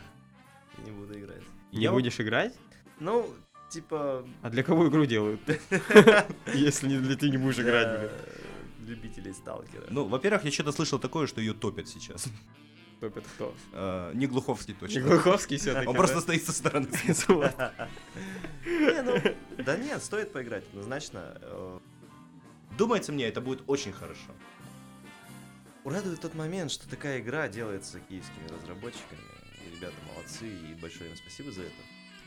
B: Не буду играть.
A: Не
C: Я
A: будешь играть?
B: Ну, типа...
A: А для кого игру делают? Если не- для ты не будешь играть, блин.
B: любителей сталкера.
C: Ну, во-первых, я что-то слышал такое, что ее топят сейчас.
A: Топит кто?
C: Э, Не Глуховский
A: Не
C: точно.
A: Глуховский все-таки.
C: Он просто стоит со стороны.
B: Не, ну, да нет, стоит поиграть, однозначно. Э,
C: Думается мне, это будет очень хорошо.
B: Радует тот момент, что такая игра делается киевскими разработчиками. И ребята молодцы, и большое им спасибо за это.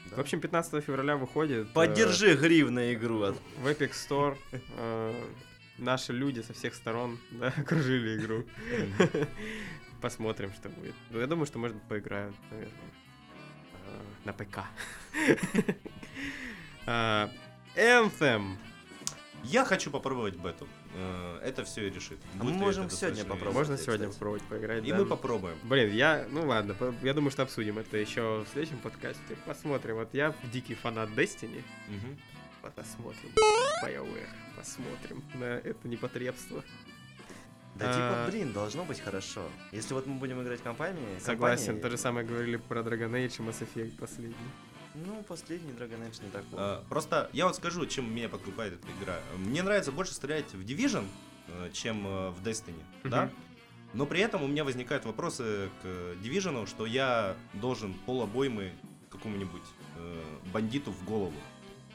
B: Да.
A: В общем, 15 февраля выходит. э,
B: Поддержи грив на игру. от-
A: в Epic Store. э, Наши люди со всех сторон да, окружили игру. Посмотрим, что будет. Ну, Я думаю, что, может быть, поиграю, наверное, э, на ПК. А, Anthem.
C: Я хочу попробовать бету. Э, Это все и решит.
B: А мы можем сегодня попробовать.
A: Можно
B: кстати.
A: сегодня попробовать поиграть.
C: И
A: да.
C: мы попробуем.
A: Блин, я, ну ладно, я думаю, что обсудим это еще в следующем подкасте. Посмотрим. Вот я дикий фанат Destiny.
C: Мгм.
A: Посмотрим. BioWare. Посмотрим на это непотребство.
B: Да
A: А.
B: типа, блин, должно быть хорошо. Если вот мы будем играть компаниями...
A: Согласен,
B: компанией-
A: то же самое говорили про Dragon Age и Mass Effect последний.
B: Ну, последний Dragon Age не такой.
C: А, Просто я вот скажу, чем меня подкупает эта игра. Мне нравится больше стрелять в Division, э, чем э, в Destiny, да?
A: Мгм.
C: Но при этом у меня возникают вопросы к Division, что я должен полобоймы какому-нибудь э, бандиту в голову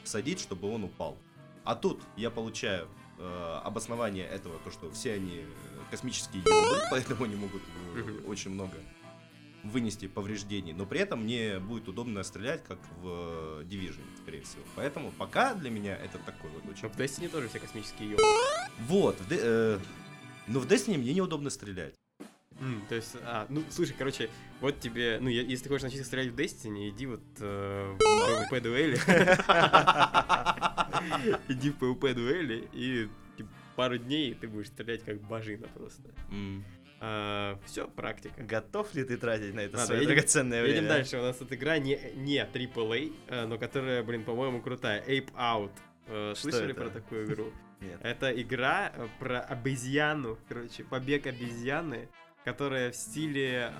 C: садить, чтобы он упал. А тут я получаю э, обоснование этого, то что все они э, космические ёбы, поэтому они могут э, очень много вынести повреждений, но при этом мне будет удобно стрелять, как в э, Division, скорее всего. Поэтому пока для меня это такой вот
A: Но
C: очень...
A: в Destiny тоже все космические ёбы.
C: Вот, в э, но в Destiny мне неудобно стрелять.
A: М, То есть, а, ну, слушай, короче, вот тебе, ну, я- если ты хочешь начать стрелять в Destiny, иди вот э, в PvP дуэли. Иди в PvP дуэли, и типа, пару дней ты будешь стрелять как божина просто.
C: М.
A: Все, практика.
B: Готов ли ты тратить на это
A: Ладно,
B: свое
A: едем-
B: драгоценное время?
A: Едем дальше. У нас эта игра не, не AAA, э, но которая, блин, по-моему, крутая. Ape Out. Э,
B: Что
A: Слышали
B: это?
A: про такую игру?
B: Нет.
A: Это игра э, про обезьяну, короче, побег обезьяны, которая в стиле...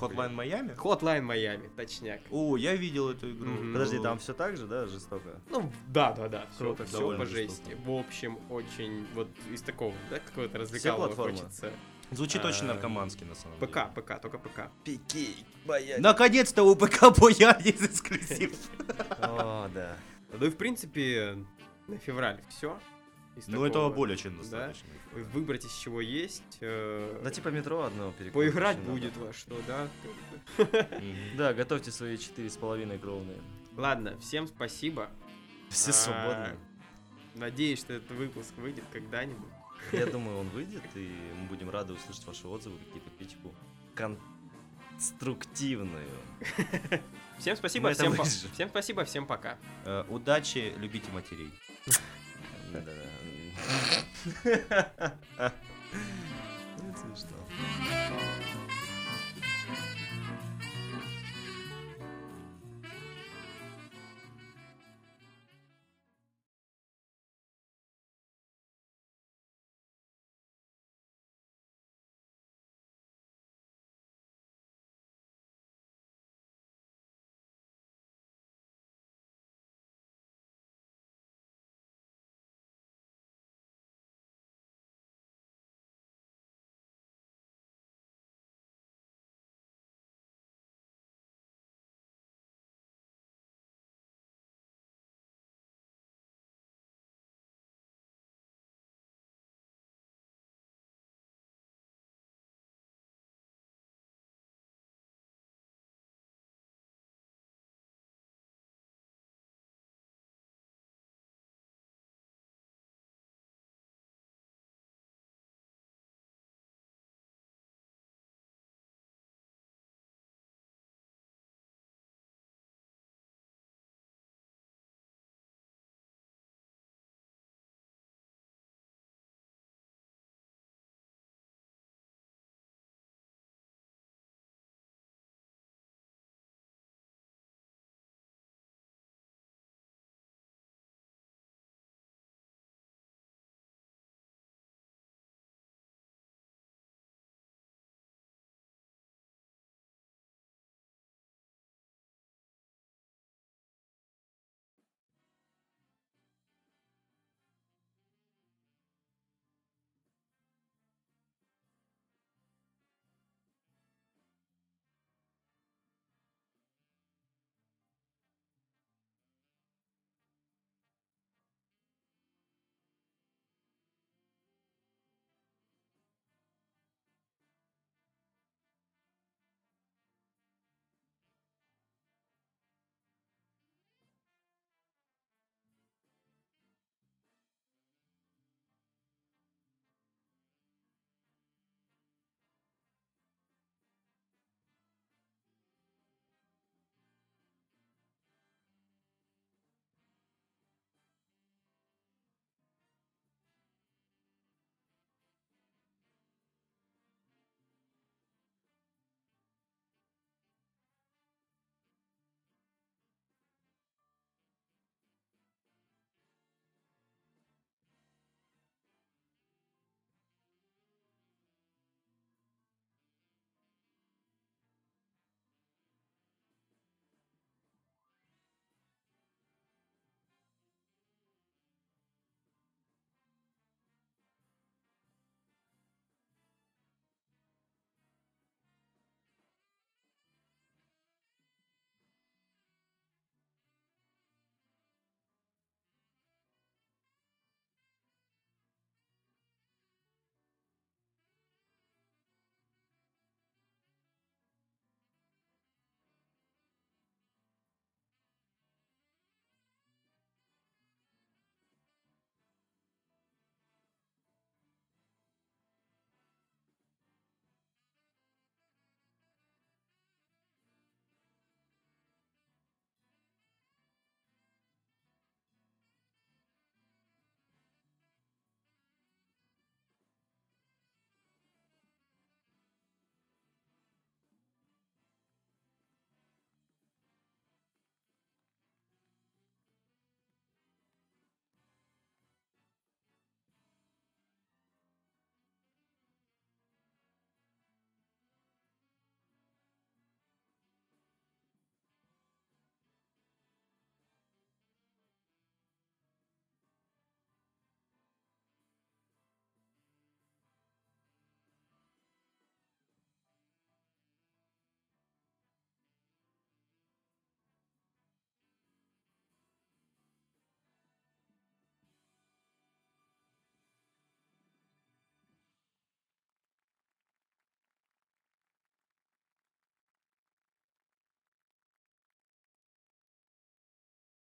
C: Hotline. Майами?
A: Hotline Miami, точняк.
C: О, я видел эту игру.
A: Мгм.
B: Подожди, там все так же, да, жестоко?
A: Ну, да, да, да, все,
C: Круто,
A: все
C: довольно
A: по жести. В общем, очень, вот из такого, да, какого-то развлекалого хочется.
C: Звучит очень
A: А,
C: наркомански, на самом деле.
A: ПК, ПК, только ПК.
B: Пики, боясь.
C: Наконец-то у ПК Бояр есть эксклюзив.
B: О, да.
A: Ну и, в принципе, на февраль все.
C: Ну, этого более чем достаточно.
A: Выбрать из чего есть. э,
B: Да типа метро одно перекрыть.
A: Поиграть будет
B: надо.
A: во что, да?
B: Да, готовьте свои четыре с половиной кровные.
A: Ладно, всем спасибо.
B: Все
A: А,
B: свободны.
A: Надеюсь, что этот выпуск выйдет когда-нибудь.
B: Я думаю, он выйдет, и мы будем рады услышать ваши отзывы, какие-то критику. Конструктивную.
A: Всем спасибо, всем, по-
B: вырежем.
A: всем спасибо, всем пока.
C: Э, Удачи, любите матерей.
B: Да-да-да. Это смешно.